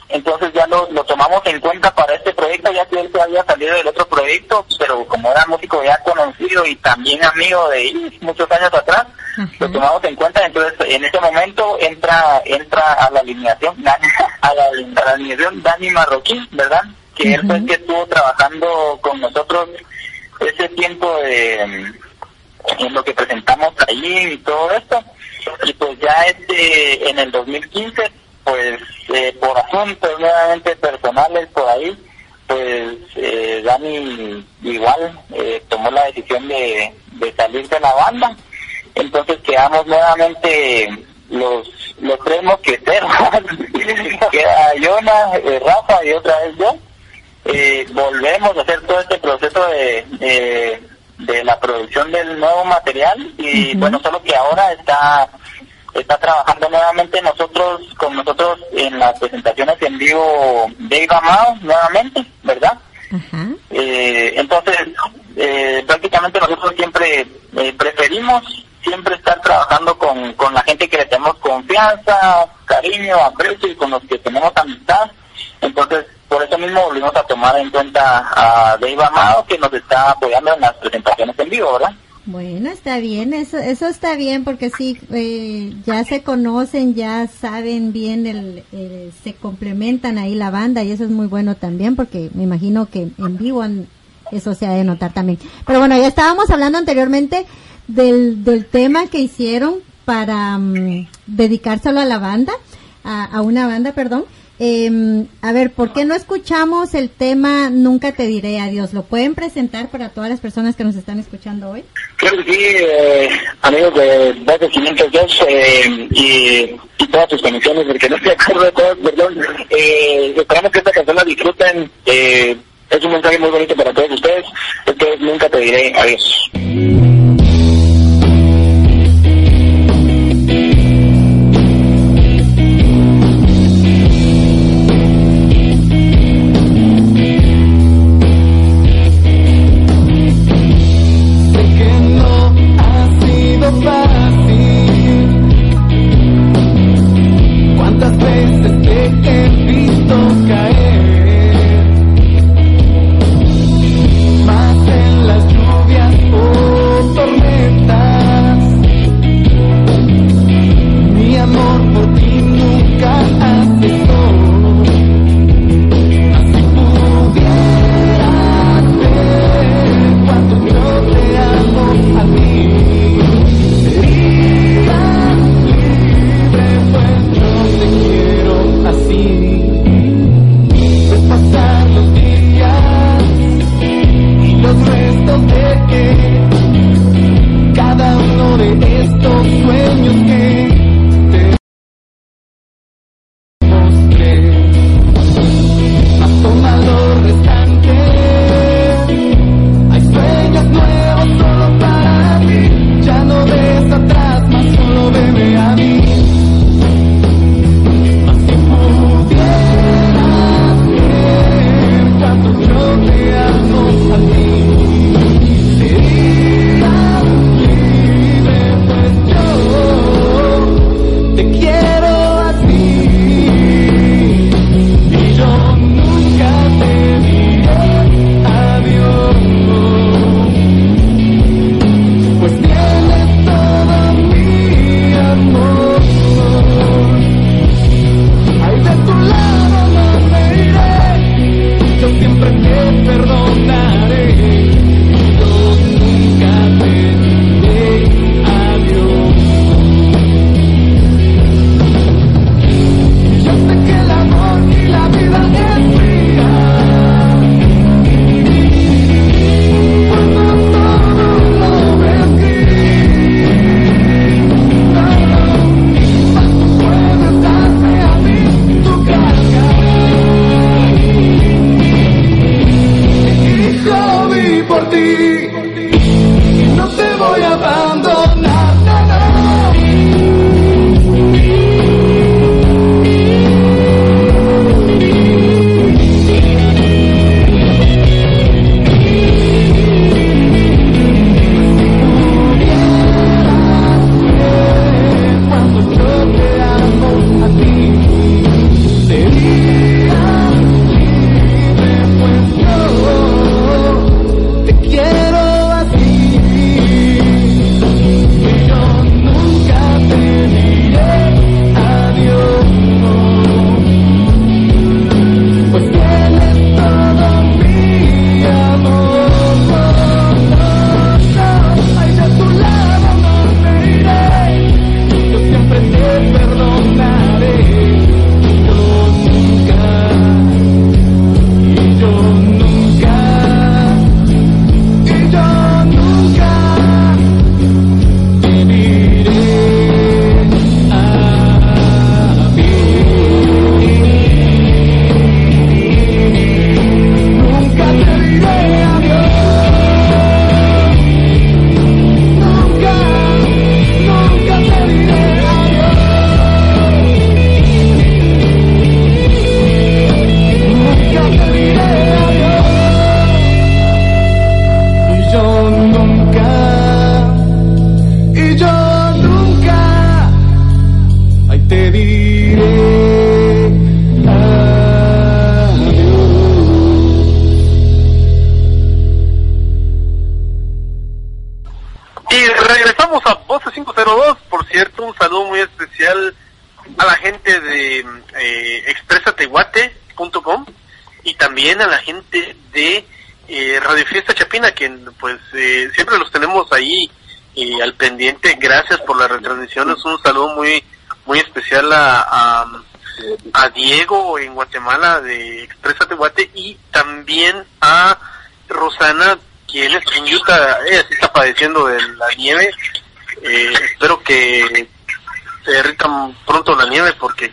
entonces ya lo, lo tomamos en cuenta para este proyecto, ya que él se había salido del otro proyecto, pero como era músico ya conocido y también amigo de él muchos años atrás, lo tomamos en cuenta, entonces en ese momento entra entra a la alineación, a la, alineación Dani Marroquín, ¿verdad? Que él fue el que estuvo trabajando con nosotros ese tiempo de, en lo que presentamos ahí y todo esto, y pues ya este en el 2015 pues eh, por asunto asuntos nuevamente personales por ahí, pues eh, Dani igual eh, tomó la decisión de, de salir de la banda. Entonces quedamos nuevamente los los tres mosqueteros. Queda Yona, eh, Rafa y otra vez yo. Eh, volvemos a hacer todo este proceso de, de, la producción del nuevo material y bueno, solo que ahora está está trabajando nuevamente nosotros con nosotros en las presentaciones en vivo Dave Amado nuevamente, ¿verdad? Eh, entonces, eh, prácticamente nosotros siempre eh, preferimos siempre estar trabajando con, con la gente que le tenemos confianza, cariño, aprecio y con los que tenemos amistad. Entonces, por eso mismo volvimos a tomar en cuenta a Dave Amado que nos está apoyando en las presentaciones en vivo, ¿verdad? Bueno, está bien, eso, eso está bien porque sí, eh, ya se conocen, ya saben bien, el, se complementan ahí la banda y eso es muy bueno también porque me imagino que en vivo eso se ha de notar también. Pero bueno, ya estábamos hablando anteriormente del, del tema que hicieron para mm, dedicárselo a la banda, a, a una banda, perdón. Eh, a ver, ¿por qué no escuchamos el tema Nunca te diré adiós? ¿Lo pueden presentar para todas las personas que nos están escuchando hoy? Creo que sí, eh, amigos de Voces 502 eh, y, y, todas tus conexiones, porque no estoy de acuerdo de todas, perdón. Eh, esperamos que esta canción la disfruten. Eh, es un mensaje muy bonito para todos ustedes. Esto es Nunca te diré adiós. Eh, al pendiente. Gracias por las retransmisiones. Un saludo muy muy especial a, a, a Diego en Guatemala de Expresa Tehuate y también a Rosana, quien es en Utah, ella sí está padeciendo de la nieve. Eh, espero que se derrita pronto la nieve porque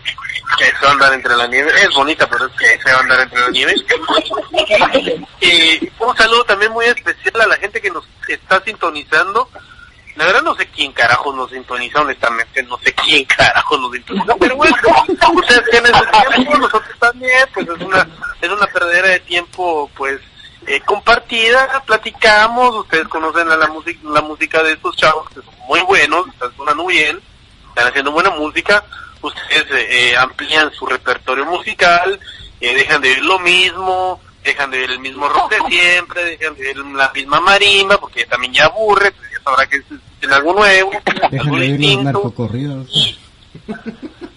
que se va a andar entre la nieve. Es bonita, pero es que se va a andar entre la nieve. Eh, un saludo también muy especial a la gente que nos está sintonizando. La verdad no sé quién carajo nos sintoniza, honestamente, no sé quién carajo nos sintoniza, pero bueno, ustedes tienen ese tiempo, nosotros también, pues es una, es una perdera de tiempo, pues, eh, compartida, platicamos, ustedes conocen a la música, la música de estos chavos que son muy buenos, están sonando bien, están haciendo buena música, ustedes eh, eh, amplían su repertorio musical, eh, dejan de oír lo mismo, dejan de oír el mismo rock de siempre, dejan de oír la misma marimba, porque también ya aburre, pues ya sabrá que es, algo nuevo, Dejan algo de oír los narcocorridos.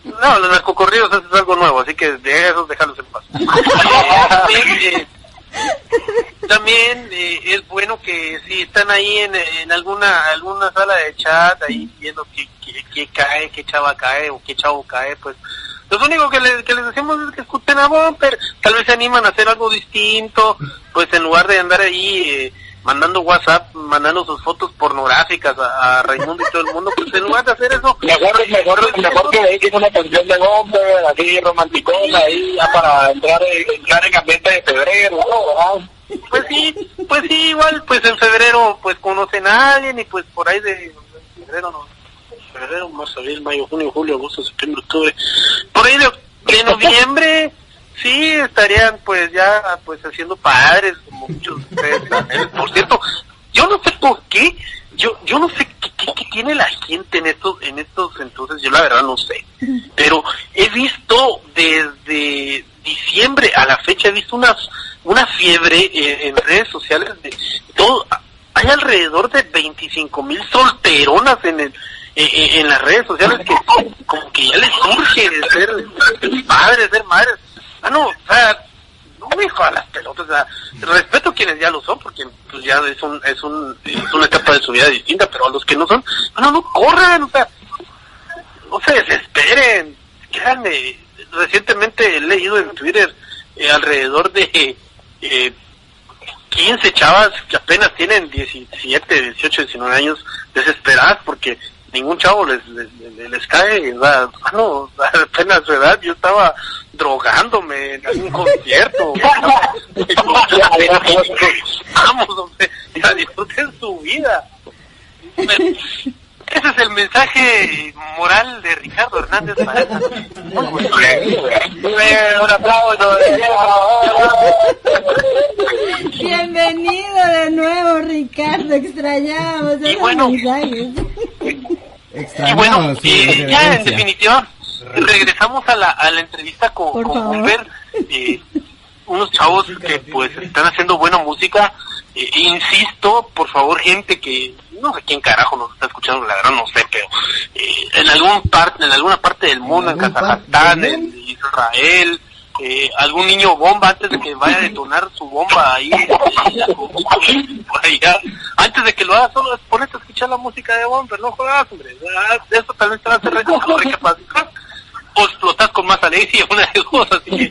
No, los narcocorridos eso es algo nuevo, así que de esos déjalos en paz. también eh, es bueno que si están ahí en, en alguna alguna sala de chat, ahí viendo qué, qué cae, qué chava cae o qué chavo cae, pues lo único que les, que les decimos es que escuchen a Bumper, tal vez se animan a hacer algo distinto, pues en lugar de andar ahí eh, mandando WhatsApp, mandando sus fotos pornográficas a, a Raimundo y todo el mundo, pues en lugar de hacer eso, Mejor, mejor, mejor que dediques una canción de Bomber, así romanticona, ahí ya para entrar, en- entrar en ambiente de febrero, ¿no? Pues sí, pues sí, igual, pues en febrero pues conocen a alguien y pues por ahí de febrero no, febrero, marzo, abril, mayo, junio, julio, agosto, septiembre, octubre, por ahí de, de noviembre, sí, estarían pues ya pues haciendo padres, como muchos de ustedes. Por cierto, yo no sé por qué, yo yo no sé qué, qué, tiene la gente en estos, en estos entonces, yo la verdad no sé, pero he visto desde diciembre a la fecha, he visto unas una fiebre en redes sociales de todo, hay alrededor de 25 mil solteronas en el eh, eh, en las redes sociales que como que ya les surge de ser padres, ser madres. Ah, no, o sea, no me jodan las pelotas, respeto a quienes ya lo son, porque pues ya es un, es un, es una etapa de su vida distinta, pero a los que no son, ah, no, no corran, o sea, no se desesperen, créanme, recientemente he leído en Twitter eh, alrededor de eh, 15 chavas que apenas tienen 17, 18, 19 años desesperadas porque ningún chavo les les, les- les cae, o sea, mano, apenas su edad yo estaba drogándome en algún concierto. Vamos, hombre, disfruten su vida. Ese es el mensaje moral de Ricardo Hernández noche. Un aplauso. Bienvenido de nuevo, Ricardo. Extrañamos Y esos bueno. mensajes. Y bueno, eh, ya en definitiva, regresamos a la, a la entrevista con, Por con favor. Eh, unos chavos que pues están haciendo buena música. Eh, insisto, por favor, gente que no sé quién carajo nos está escuchando, la verdad no sé, pero eh, en algún parte, en alguna parte del mundo, en parte Kazajstán, en Israel, eh, algún niño bomba antes de que vaya a detonar su bomba ahí, por allá, antes de que lo haga solo ponete a escuchar la música de Bomber, no jodas, hombre, Ah, eso tal vez te va a hacer re- recapacitar o explotas con más alegría, una de dos, así.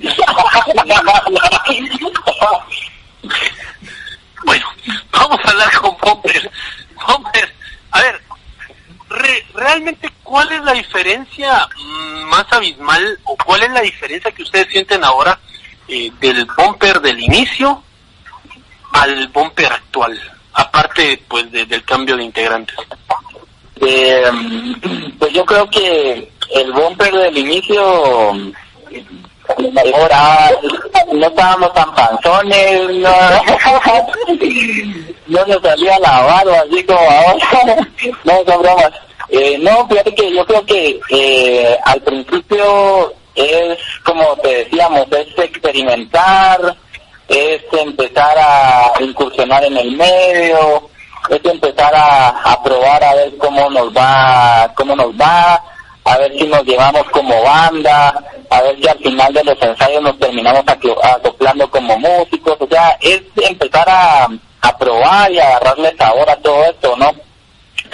Bueno, vamos a hablar con Bomber. Bomber, a ver, re- realmente, ¿cuál es la diferencia mm, más abismal o cuál es la diferencia que ustedes sienten ahora eh, del bumper del inicio al bumper actual? Aparte, pues, de- del cambio de integrantes. Eh, pues yo creo que el bumper del inicio ahora no estábamos tan panzones, no, no nos salía la barba así como ahora, no son bromas. Eh, no, fíjate que yo creo que eh, al principio es, como te decíamos, es experimentar, es empezar a incursionar en el medio, es empezar a, a probar a ver cómo nos va, cómo nos va, a ver si nos llevamos como banda, a ver si al final de los ensayos nos terminamos acoplando como músicos, o sea, es empezar a, a probar y a agarrarle sabor a todo esto, ¿no?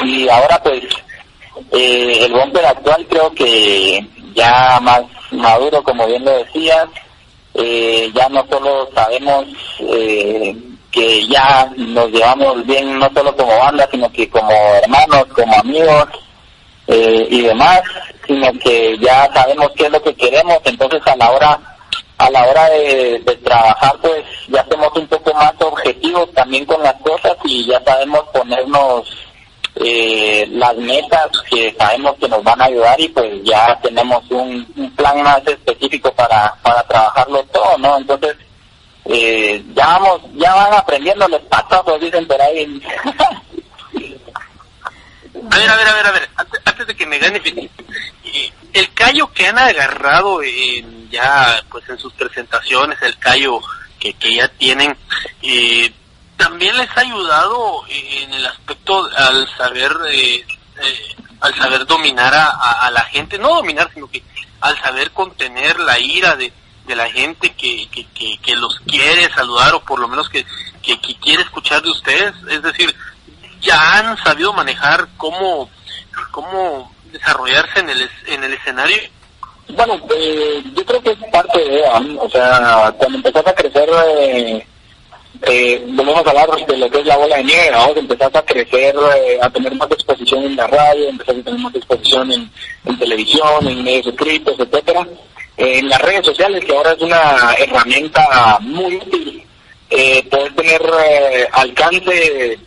Y ahora pues eh, el bumper actual creo que ya más maduro, como bien lo decías, eh, ya no solo sabemos eh, que ya nos llevamos bien no solo como banda, sino que como hermanos, como amigos eh, y demás, sino que ya sabemos qué es lo que queremos, entonces a la hora a la hora de, trabajar pues ya somos un poco más objetivos también con las cosas y ya sabemos ponernos eh, las metas que sabemos que nos van a ayudar y pues ya tenemos un, plan más específico para, para trabajarlo todo, ¿no? Entonces, eh, ya vamos, ya van aprendiendo los pasos, dicen por ahí. A ver, a ver, a ver, a ver, antes, de que me gane, el callo que han agarrado en, ya, pues en sus presentaciones, el callo que, que ya tienen, eh, también les ha ayudado en el aspecto al saber eh, eh, al saber dominar a, la gente no dominar sino que al saber contener la ira de, la gente que, que, que, los quiere saludar o por lo menos que, que, quiere escuchar de ustedes. Es decir ya han sabido manejar cómo cómo desarrollarse en el en el escenario bueno eh, yo creo que es parte de o sea cuando empezás a crecer eh, eh, volvemos a hablar de lo que es la bola de nieve, vamos empezar a crecer, eh, a tener más exposición en la radio, empezar a tener más exposición en, televisión, en medios escritos, etcétera, en las redes sociales, que ahora es una herramienta muy útil, eh, poder tener eh, alcance,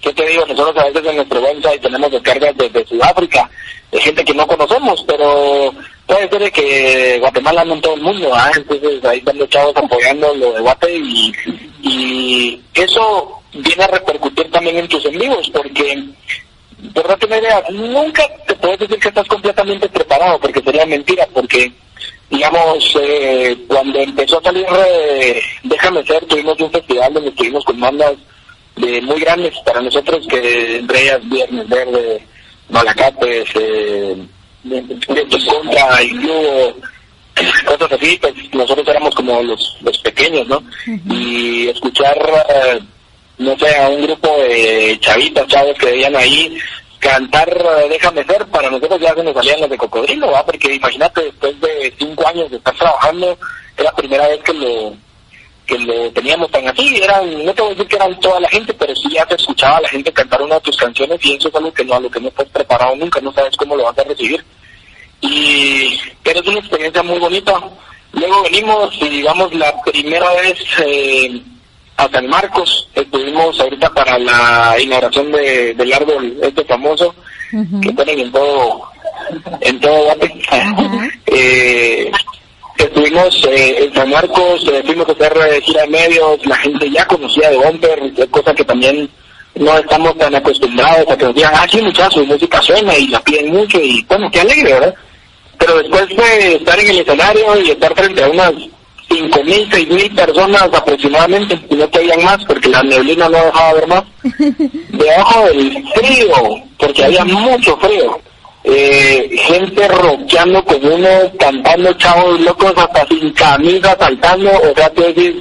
¿qué te digo? Nosotros a veces en nuestro website tenemos descargas desde Sudáfrica, de gente que no conocemos, pero puede ser que Guatemala no en todo el mundo, ¿ah? entonces ahí están los chavos apoyando lo de Guate y, y eso viene a repercutir también en tus amigos, porque por una idea, nunca te puedes decir que estás completamente preparado, porque sería mentira, porque digamos, eh, cuando empezó a salir eh, Déjame Ser, tuvimos un festival donde estuvimos con bandas de muy grandes para nosotros, que entre ellas Viernes Verde, Malacates, eh, contra y cosas así, pues nosotros éramos como los, los pequeños, ¿no? Y escuchar, eh, no sé, a un grupo de chavitas, chavos que veían ahí cantar eh, Déjame ser, para nosotros ya se nos salían los de cocodrilo, ¿va? Porque imagínate, después de cinco años de estar trabajando, era la primera vez que lo que lo teníamos tan así, eran, no te voy a decir que eran toda la gente, pero sí ya te escuchaba a la gente cantar una de tus canciones y eso es algo que no, a lo que no estás preparado nunca, no sabes cómo lo vas a recibir. Y, pero es una experiencia muy bonita. Luego venimos y digamos la primera vez eh, a San Marcos, estuvimos ahorita para la inauguración de, del árbol este famoso que ponen en todo, en todo eh, estuvimos eh, en San Marcos, eh, fuimos a hacer eh, gira de medios, la gente ya conocía de Bumper, cosa que también no estamos tan acostumbrados a que nos digan, ah, sí, muchachos, música suena y la piden mucho y bueno, qué alegre, ¿verdad? Pero después de estar en el escenario y estar frente a unas cinco mil, seis mil personas aproximadamente, y no veían más porque la neblina no dejaba ver más, debajo del frío, porque había mucho frío eh, gente rockeando con uno, cantando chavos locos hasta sin camisa, saltando, o sea, tú decís,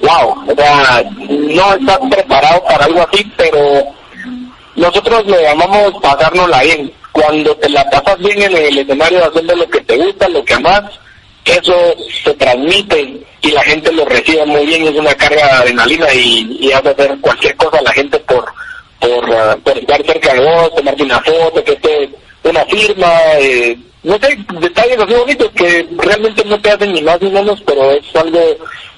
wow, o sea, no estás preparado para algo así, pero nosotros le llamamos pasárnosla bien. Cuando te la pasas bien en el escenario haciendo lo que te gusta, lo que amas, eso se transmite y la gente lo recibe muy bien, es una carga de adrenalina y, y hace hacer cualquier cosa a la gente por, por, uh, por estar cerca de vos, tomarte una foto, que esté una firma, eh, no sé, detalles así bonitos que realmente no te hacen ni más ni menos, pero es algo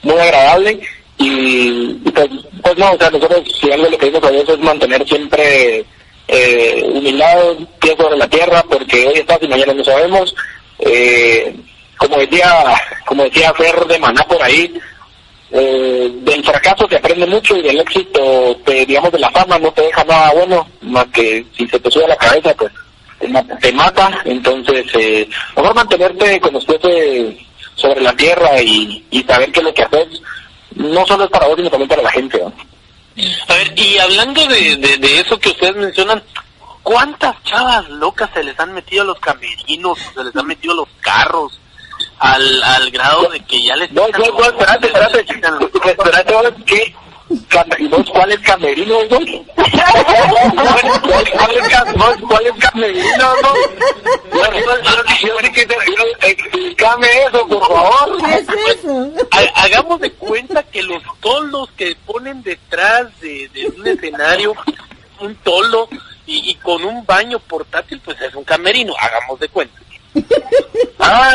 muy agradable y, pues, pues, no, o sea, nosotros si algo le pedimos a Dios es mantener siempre eh, humildad, pie sobre la tierra, porque hoy estás y mañana no sabemos. Eh, como decía, como decía Fer de Maná por ahí, eh, del fracaso se aprende mucho y del éxito, te, digamos, de la fama no te deja nada bueno, más que si se te sube a la cabeza, pues te mata, entonces eh, mejor mantenerte con los pies eh, sobre la tierra y, y saber que lo que haces no solo es para vos, sino también para la gente. A ver, y hablando de, de, eso que ustedes mencionan, ¿cuántas chavas locas se les han metido a los camerinos, se les han metido los carros, al, al grado de que ya les... No, no, no, espérate, espérate, espérate, ¿qué? ¿Vos cuál es camerino, vos? ¿Cuál es, cam- vos cuál es camerino, vos? Yo, que explícame eso, por favor. ¿Qué es eso? Ha- Hagamos de cuenta que los tolos que ponen detrás de, de un escenario, un tolo y, y con un baño portátil, pues es un camerino, hagamos de cuenta. Ah,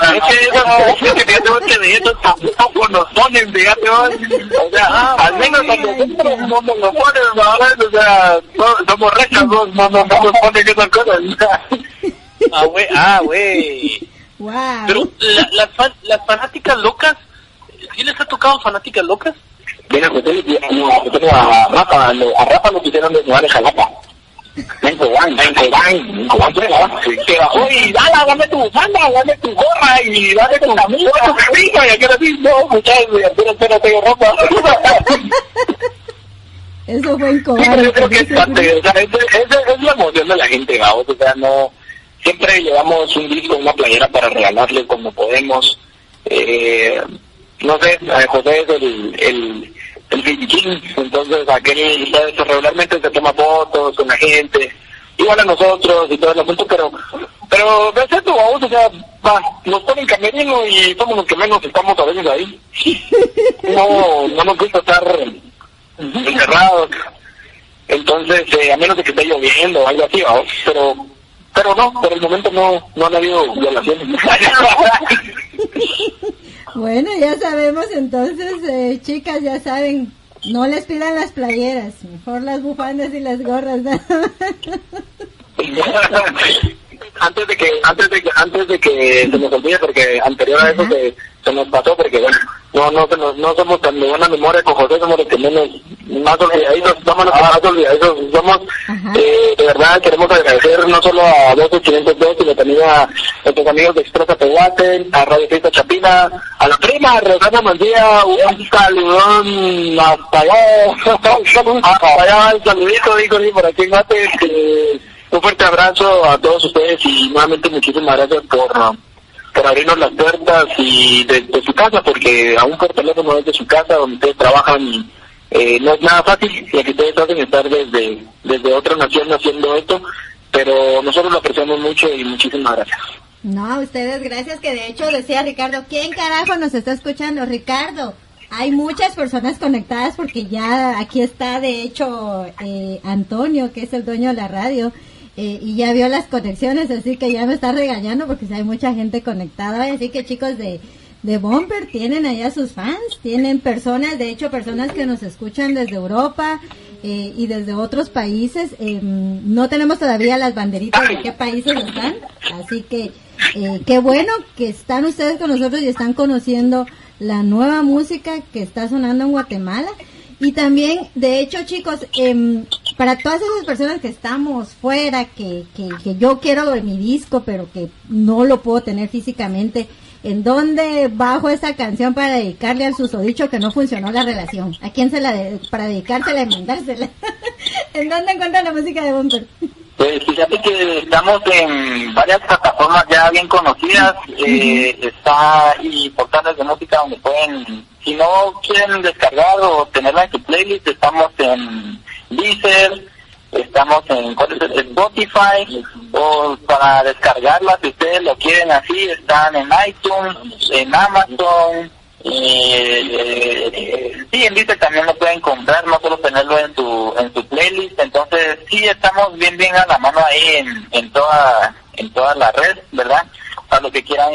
ah, es que eso, es que vos que de eso tampoco nos ponen, fíjate. O sea, al menos a nosotros no nos lo ponen. O sea, no- somos recas, no, no, no, no nos ponen esas cosas. Ah, güey, ah, güey. Wow. Pero la- las, fan- las fanáticas locas, ¿sí les ha tocado fanáticas locas? Mira, le no, yo a Rafa, a Rafa lo quisieron desnudar en Jalapa. Cobán, pues, ¿no? que bajó y dale, dame tu bufanda, dame tu gorra y dame tu camisa, tu camisa, y aquí así, no, muchachos, espera, espera, tengo ropa. Eso fue en Sí, pero Cobán. yo creo que es parte, o sea, es, es, es la emoción de la gente, vamos, o sea, no, siempre llevamos un disco, una playera para regalarle como podemos, eh, no sé, eh, José es el, el, el fisiquín, entonces aquel regularmente se toma fotos con la gente, igual a nosotros y todo el asunto, pero, pero es esto, vamos, o sea, nos ponen camerino y somos los que menos estamos a veces ahí. No, no nos gusta estar encerrados. Entonces, eh, a menos de que esté lloviendo o algo así, ¿no? pero pero no, por el momento no, no han habido violaciones. Bueno, ya sabemos entonces, eh, chicas, ya saben, no les pidan las playeras, mejor las bufandas y las gorras. antes de que antes de que antes de que se nos olvide porque anterior a eso se, se nos pasó porque bueno no no nos- no somos tan de buena memoria con José somos los que menos más olvidadizos somos los que más olvidadizos somos. Eh, de verdad queremos agradecer no solo a 12502 sino también a nuestros amigos de Expresa Tehuate a Radio Fiesta Chapina a la prima Rosana Mandía un saludón hasta allá. Hasta allá un saludito digo sí, por aquí en Guate este, un fuerte abrazo a todos ustedes y nuevamente muchísimas gracias por, por abrirnos las puertas y desde su casa, porque aún por teléfono desde su casa, donde ustedes trabajan, eh, no es nada fácil, y que ustedes hacen estar desde, desde otra nación haciendo esto, pero nosotros lo apreciamos mucho y muchísimas gracias. No, a ustedes gracias, que de hecho decía Ricardo, ¿quién carajo nos está escuchando? Ricardo, hay muchas personas conectadas porque ya aquí está de hecho eh, Antonio, que es el dueño de la radio, eh, y ya vio las conexiones, así que ya me está regañando porque si hay mucha gente conectada. Así que chicos de, de Bumper tienen allá sus fans, tienen personas, de hecho personas que nos escuchan desde Europa eh, y desde otros países. Eh, no tenemos todavía las banderitas de qué países están, así que eh, qué bueno que están ustedes con nosotros y están conociendo la nueva música que está sonando en Guatemala. Y también, de hecho, chicos, em, para todas esas personas que estamos fuera, que, que, que yo quiero mi disco, pero que no lo puedo tener físicamente, ¿en dónde bajo esa canción para dedicarle al susodicho que no funcionó la relación? ¿A quién se la de- para dedicársela y mandársela? ¿En dónde encuentran la música de Bumper? Pues fíjate que estamos en varias plataformas ya bien conocidas, eh, está y portales de música donde pueden, si no quieren descargar o tenerla en su playlist, estamos en Deezer, estamos en. Spotify, o para descargarla si ustedes lo quieren así, están en iTunes, en Amazon, eh, eh, sí, en Deezer también lo pueden comprar, no solo tenerlo en su en su playlist. Entonces, sí, estamos bien bien a la mano ahí en, en toda en toda la red, ¿verdad? Para los que quieran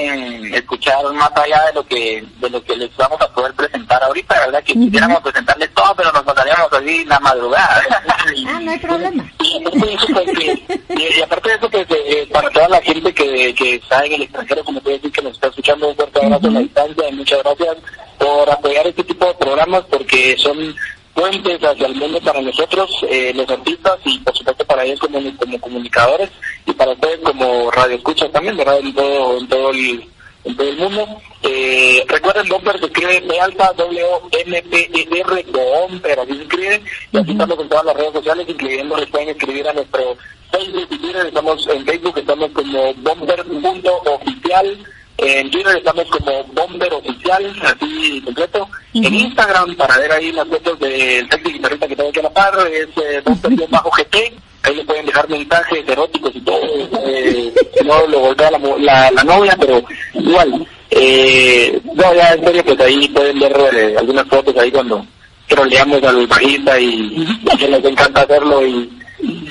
escuchar más allá de lo que de lo que les vamos a poder presentar ahorita, ¿verdad? Que quisiéramos presentarles todo, pero nos pasaríamos así la madrugada. Ah, no hay problema. Y, y aparte de eso, pues, eh, para toda la gente que, que está en el extranjero, como puede decir, que nos está escuchando, un fuerte abrazo a la distancia y muchas gracias por apoyar este tipo de programas porque son puentes hacia el mundo para nosotros, eh, los artistas, y por supuesto para ellos como, como comunicadores, y para ustedes como radio escuchas también, ¿verdad? En todo, en todo el en todo el mundo. Eh, recuerden, Bumper se escribe de alfa, W, M, P, E, R, Bumper, así se escribe. Y así estamos en todas las redes sociales, incluyendo, les pueden escribir a nuestro Facebook y Twitter. Estamos en Facebook, estamos como Bomber.oficial. En Twitter estamos como Bomber Oficial, así completo. En Instagram, para ver ahí las fotos del técnico guitarrista que tengo aquí a la par, es eh, Bomber-GT. Ahí le pueden dejar mensajes eróticos y todo. Eh, no lo golpea la, la, la, novia, pero igual. Eh, no, ya en serio, pues ahí pueden ver eh, algunas fotos ahí cuando troleamos al bajista y, que nos encanta hacerlo. Y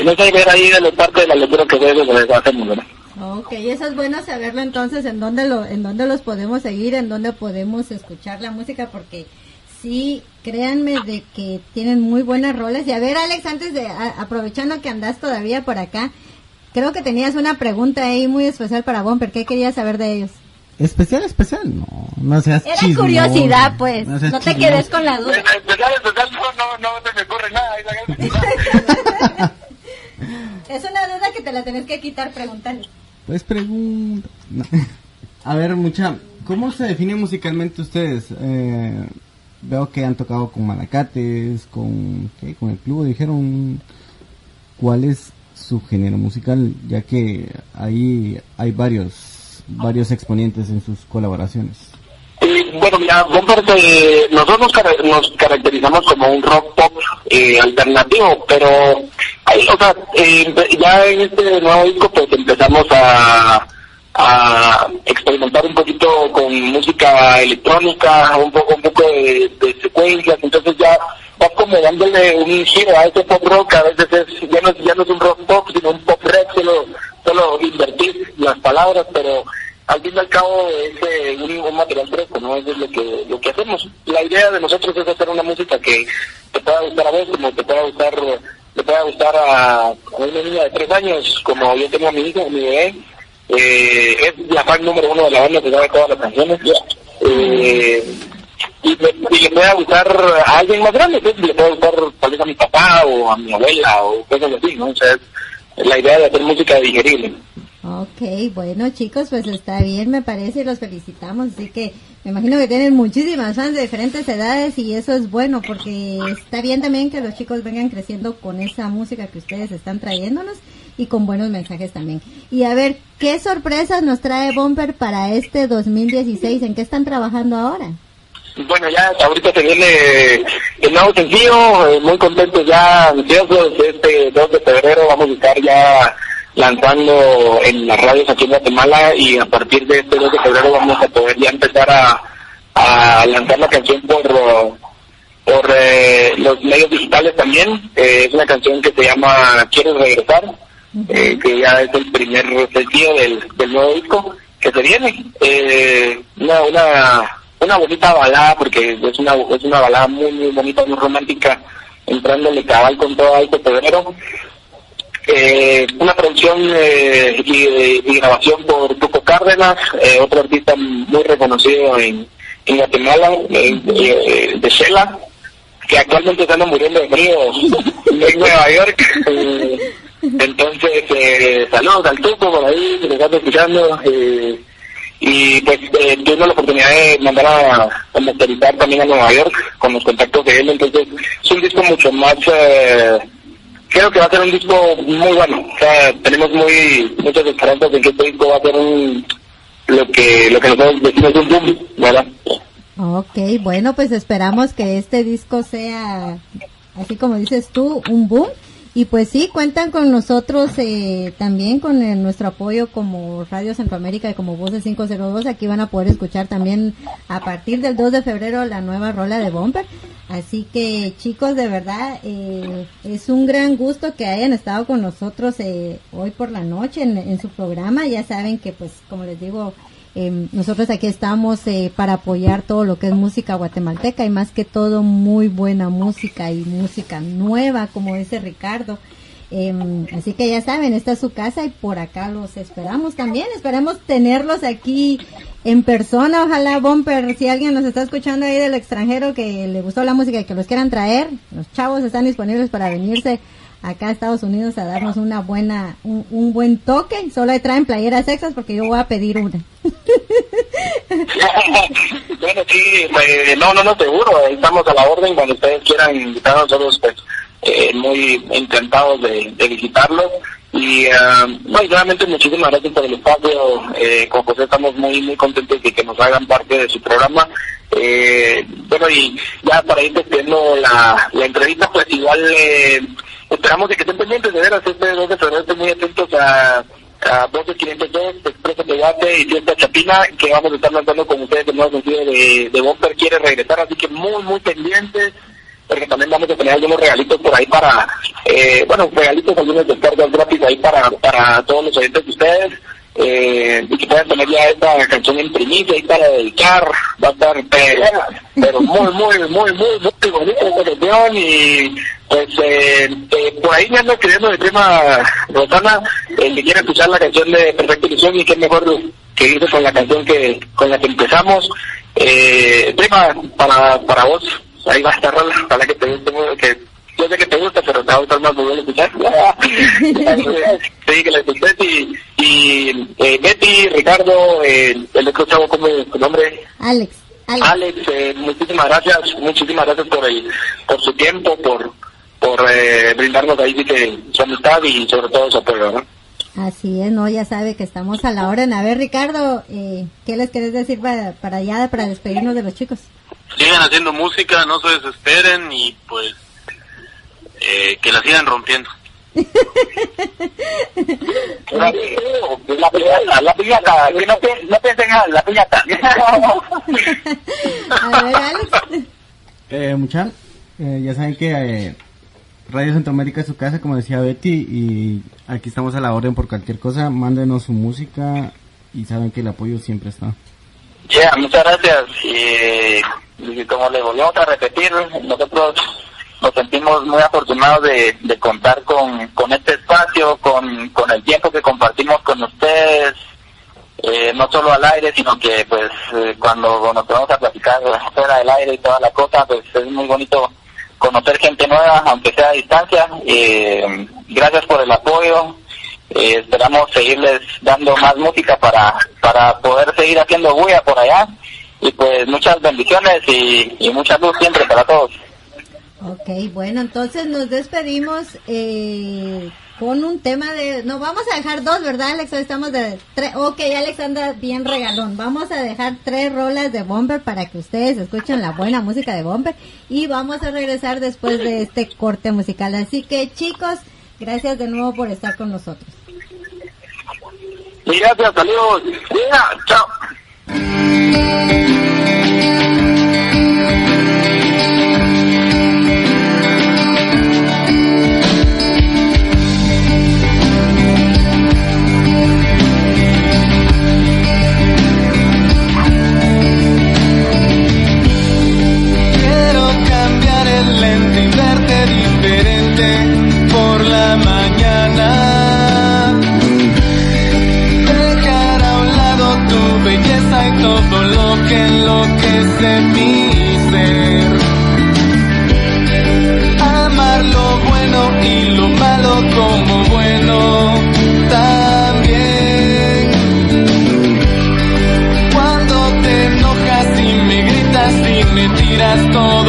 no sé, ver ahí de la parte de la lectura que ustedes hacemos, ¿verdad? Ok, eso es bueno saberlo entonces, en dónde, lo, en dónde los podemos seguir, en dónde podemos escuchar la música, porque sí, créanme de que tienen muy buenas roles. Y a ver, Alex, antes de, aprovechando que andas todavía por acá, creo que tenías una pregunta ahí muy especial para Bomber, ¿qué querías saber de ellos? Especial, especial, no, no seas Era curiosidad, pues, no, te quedes con la duda. Especial, especial, no, no, no se me ocurre nada. es una duda que te la tenés que quitar preguntando. Pues pregunta. A ver, mucha, ¿cómo se define musicalmente ustedes? Eh, veo que han tocado con Malacates, con, ¿qué? con el club, dijeron cuál es su género musical, ya que ahí hay varios, varios exponentes en sus colaboraciones. Bueno, mira, nosotros nos, caracterizamos como un rock pop eh, alternativo, pero ahí, o sea, eh, ya en este nuevo disco pues empezamos a a experimentar un poquito con música electrónica, un poco un poco de, secuencias, entonces ya va como dándole un giro a ese pop rock, a veces es, ya, no, ya no es un rock pop, sino un pop rock, solo, solo invertir las palabras, pero al fin y al cabo es eh, un, material fresco, ¿no? Es lo que, lo que hacemos. La idea de nosotros es hacer una música que te pueda gustar a vos, como te pueda gustar, le pueda gustar a, una niña de tres años, como yo tengo a mi hija, a mi bebé, eh, es la fan número uno de la banda que sabe todas las canciones. Eh, y, le puede gustar a alguien más grande, pues, le puede gustar tal vez a mi papá o a mi abuela o cosas así, ¿no? O sea, es la idea de hacer música digerible. Ok, bueno chicos, pues está bien, me parece, y los felicitamos. Así que me imagino que tienen muchísimas fans de diferentes edades y eso es bueno porque está bien también que los chicos vengan creciendo con esa música que ustedes están trayéndonos y con buenos mensajes también. Y a ver, ¿qué sorpresas nos trae Bumper para este 2016? ¿En qué están trabajando ahora? Bueno, ya ahorita se viene el nuevo sencillo, eh, muy contentos ya, ansiosos, este 2 de febrero vamos a estar ya lanzando en las radios aquí en Guatemala y a partir de este 2 de febrero vamos a poder ya empezar a, a lanzar la canción por por eh, los medios digitales también. Eh, es una canción que se llama Quieres regresar eh, que ya es el primer sencillo del, del nuevo disco que se viene. Eh, una, una, una bonita balada, porque es una, es una balada muy, muy bonita, muy romántica, entrándole cabal con todo este febrero. Eh, una producción eh, y, grabación por Tuco Cárdenas, eh, otro artista muy reconocido en, en Guatemala, de Shela, que actualmente están muriendo de frío en Nueva York. Entonces, eh, saludos al Tuco por ahí, que nos está escuchando. Eh, y pues eh, tuve la oportunidad de mandar a, a también a Nueva York con los contactos de él. Entonces, es un disco mucho más. Eh, creo que va a ser un disco muy bueno. O sea, tenemos muy muchas esperanzas de que este disco va a ser un lo que lo que nosotros decimos un boom, ¿verdad? Ok, bueno, pues esperamos que este disco sea, así como dices tú, un boom y pues sí, cuentan con nosotros eh, también con nuestro apoyo como Radio Centroamérica y como Voces 502. Aquí van a poder escuchar también a partir del 2 de febrero la nueva rola de Bomber. Así que chicos, de verdad, eh, es un gran gusto que hayan estado con nosotros eh, hoy por la noche en, su programa. Ya saben que pues, como les digo, eh, nosotros aquí estamos eh, para apoyar todo lo que es música guatemalteca y más que todo muy buena música y música nueva, como dice Ricardo. Eh, así que ya saben, esta es su casa y por acá los esperamos también. Esperamos tenerlos aquí en persona, ojalá Bumper, si alguien nos está escuchando ahí del extranjero que le gustó la música y que los quieran traer, los chavos están disponibles para venirse acá a Estados Unidos a darnos una buena, un, buen toque. Solo ahí traen playeras sexas porque yo voy a pedir una. bueno, sí, pues, no, no, no, seguro, estamos a la orden cuando ustedes quieran invitarnos, nosotros pues eh, muy encantados de, visitarlos. Y uh, realmente muchísimas gracias por el espacio. Eh, con José estamos muy muy contentos de que nos hagan parte de su programa. Eh, bueno, y ya para ir despidiendo la, entrevista, pues igual eh, esperamos de que estén pendientes de veras este 2 de febrero, estén muy atentos a, a Voces 502, Expreso Debate y Fiesta Chapina, que vamos a estar lanzando con ustedes el nuevo sentido de, de Bumper quiere regresar, así que muy muy pendientes porque también vamos a tener algunos regalitos por ahí para, eh, bueno, regalitos, algunos descargas gratis ahí para, para todos los oyentes de ustedes. Eh, y que puedan tener ya esta canción en primicia y para dedicar, va a estar pero, muy, muy, muy, muy, muy bonita esta canción y pues eh, eh, por ahí me ando escribiendo de prima Rosana, el que quiere escuchar la canción de Perfecta Ilusión y qué mejor que irse con la canción que con la que empezamos. Eh, prima, para, para vos, ahí va a estar para que te guste, que yo sé que te gusta, pero te va a gustar más volver a escuchar. sí, que la escuches y, y eh, Betty, Ricardo, eh, el otro chavo, ¿cómo es tu nombre? Alex. Alex, eh, muchísimas gracias, muchísimas gracias por el, por su tiempo, por, por eh, brindarnos ahí que su amistad y sobre todo su apoyo, ¿no? Así es, no, ya sabe que estamos a la hora. A ver, Ricardo, eh, ¿qué les querés decir para, para allá, para despedirnos de los chicos? sigan haciendo música, no se desesperen y pues eh, que la sigan rompiendo. la, piñata, la piñata, que no, no piensen en la piñata. A ver, Alex. Eh, muchachos, eh, ya saben que eh, Radio Centroamérica es su casa, como decía Betty, y aquí estamos a la orden por cualquier cosa. Mándenos su música y saben que el apoyo siempre está. Ya, muchas gracias. Y como le volvemos a repetir, nosotros nos sentimos muy afortunados de, de contar con, con este espacio, con, con el tiempo que compartimos con ustedes, eh, no solo al aire, sino que pues eh, cuando nos vamos a platicar fuera del aire y toda la cosa, pues es muy bonito conocer gente nueva, aunque sea a distancia. Eh, gracias por el apoyo. Eh, esperamos seguirles dando más música para, para poder seguir haciendo bulla por allá y pues muchas bendiciones y, y mucha luz siempre para todos. Ok, bueno, entonces nos despedimos eh, con un tema de... No, vamos a dejar dos, ¿verdad, Alex? Estamos de... Tres, ok, Alex anda bien regalón. Vamos a dejar tres rolas de Bomber para que ustedes escuchen la buena música de Bomber. Y vamos a regresar después de este corte musical. Así que, chicos, gracias de nuevo por estar con nosotros. Gracias, saludos. chao. Cambiar el lente y verte diferente por la mañana. belleza y todo lo que enloquece mi ser. Amar lo bueno y lo malo como bueno también. Cuando te enojas y me gritas y me tiras todo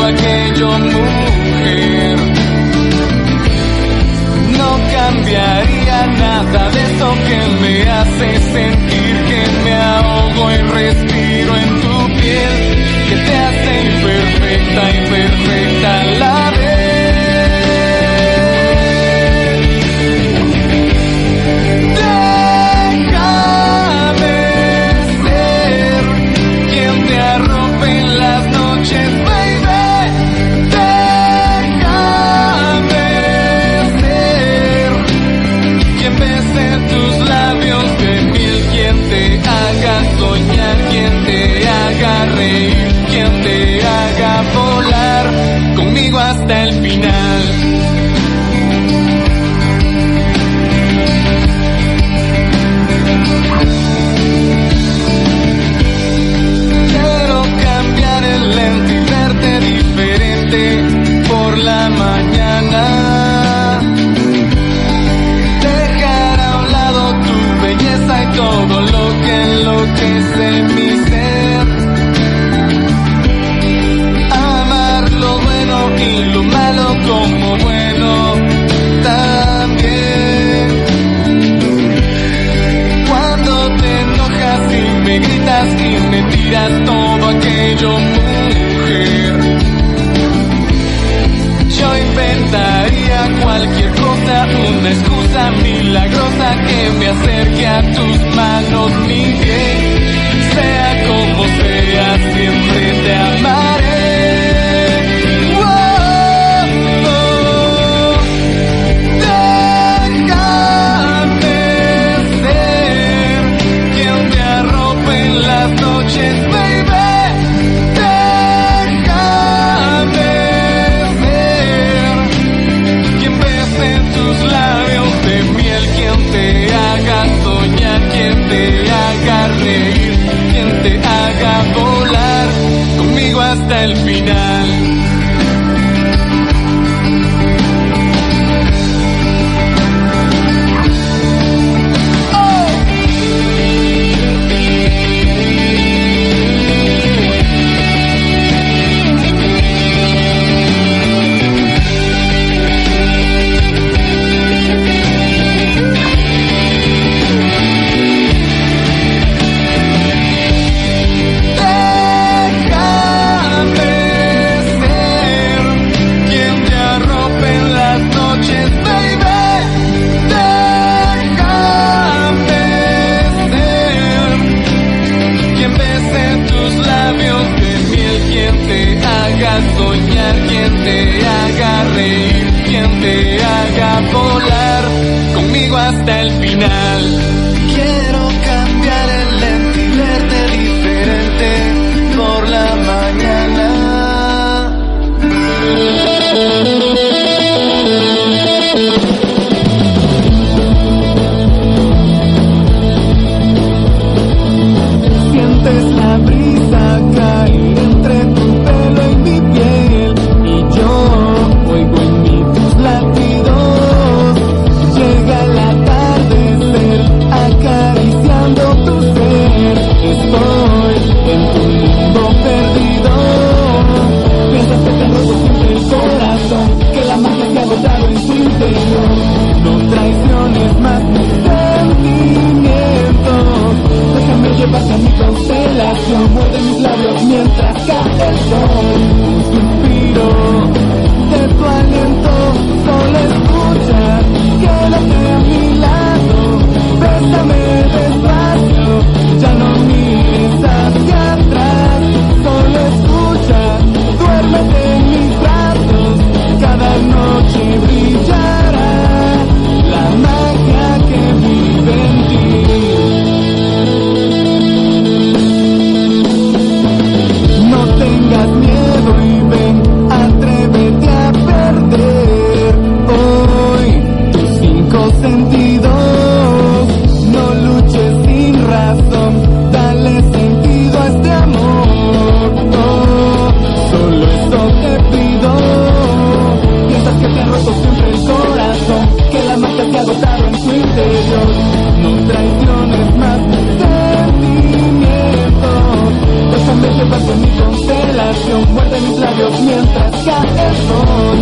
mis labios mientras cae el sol.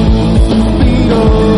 Suspiro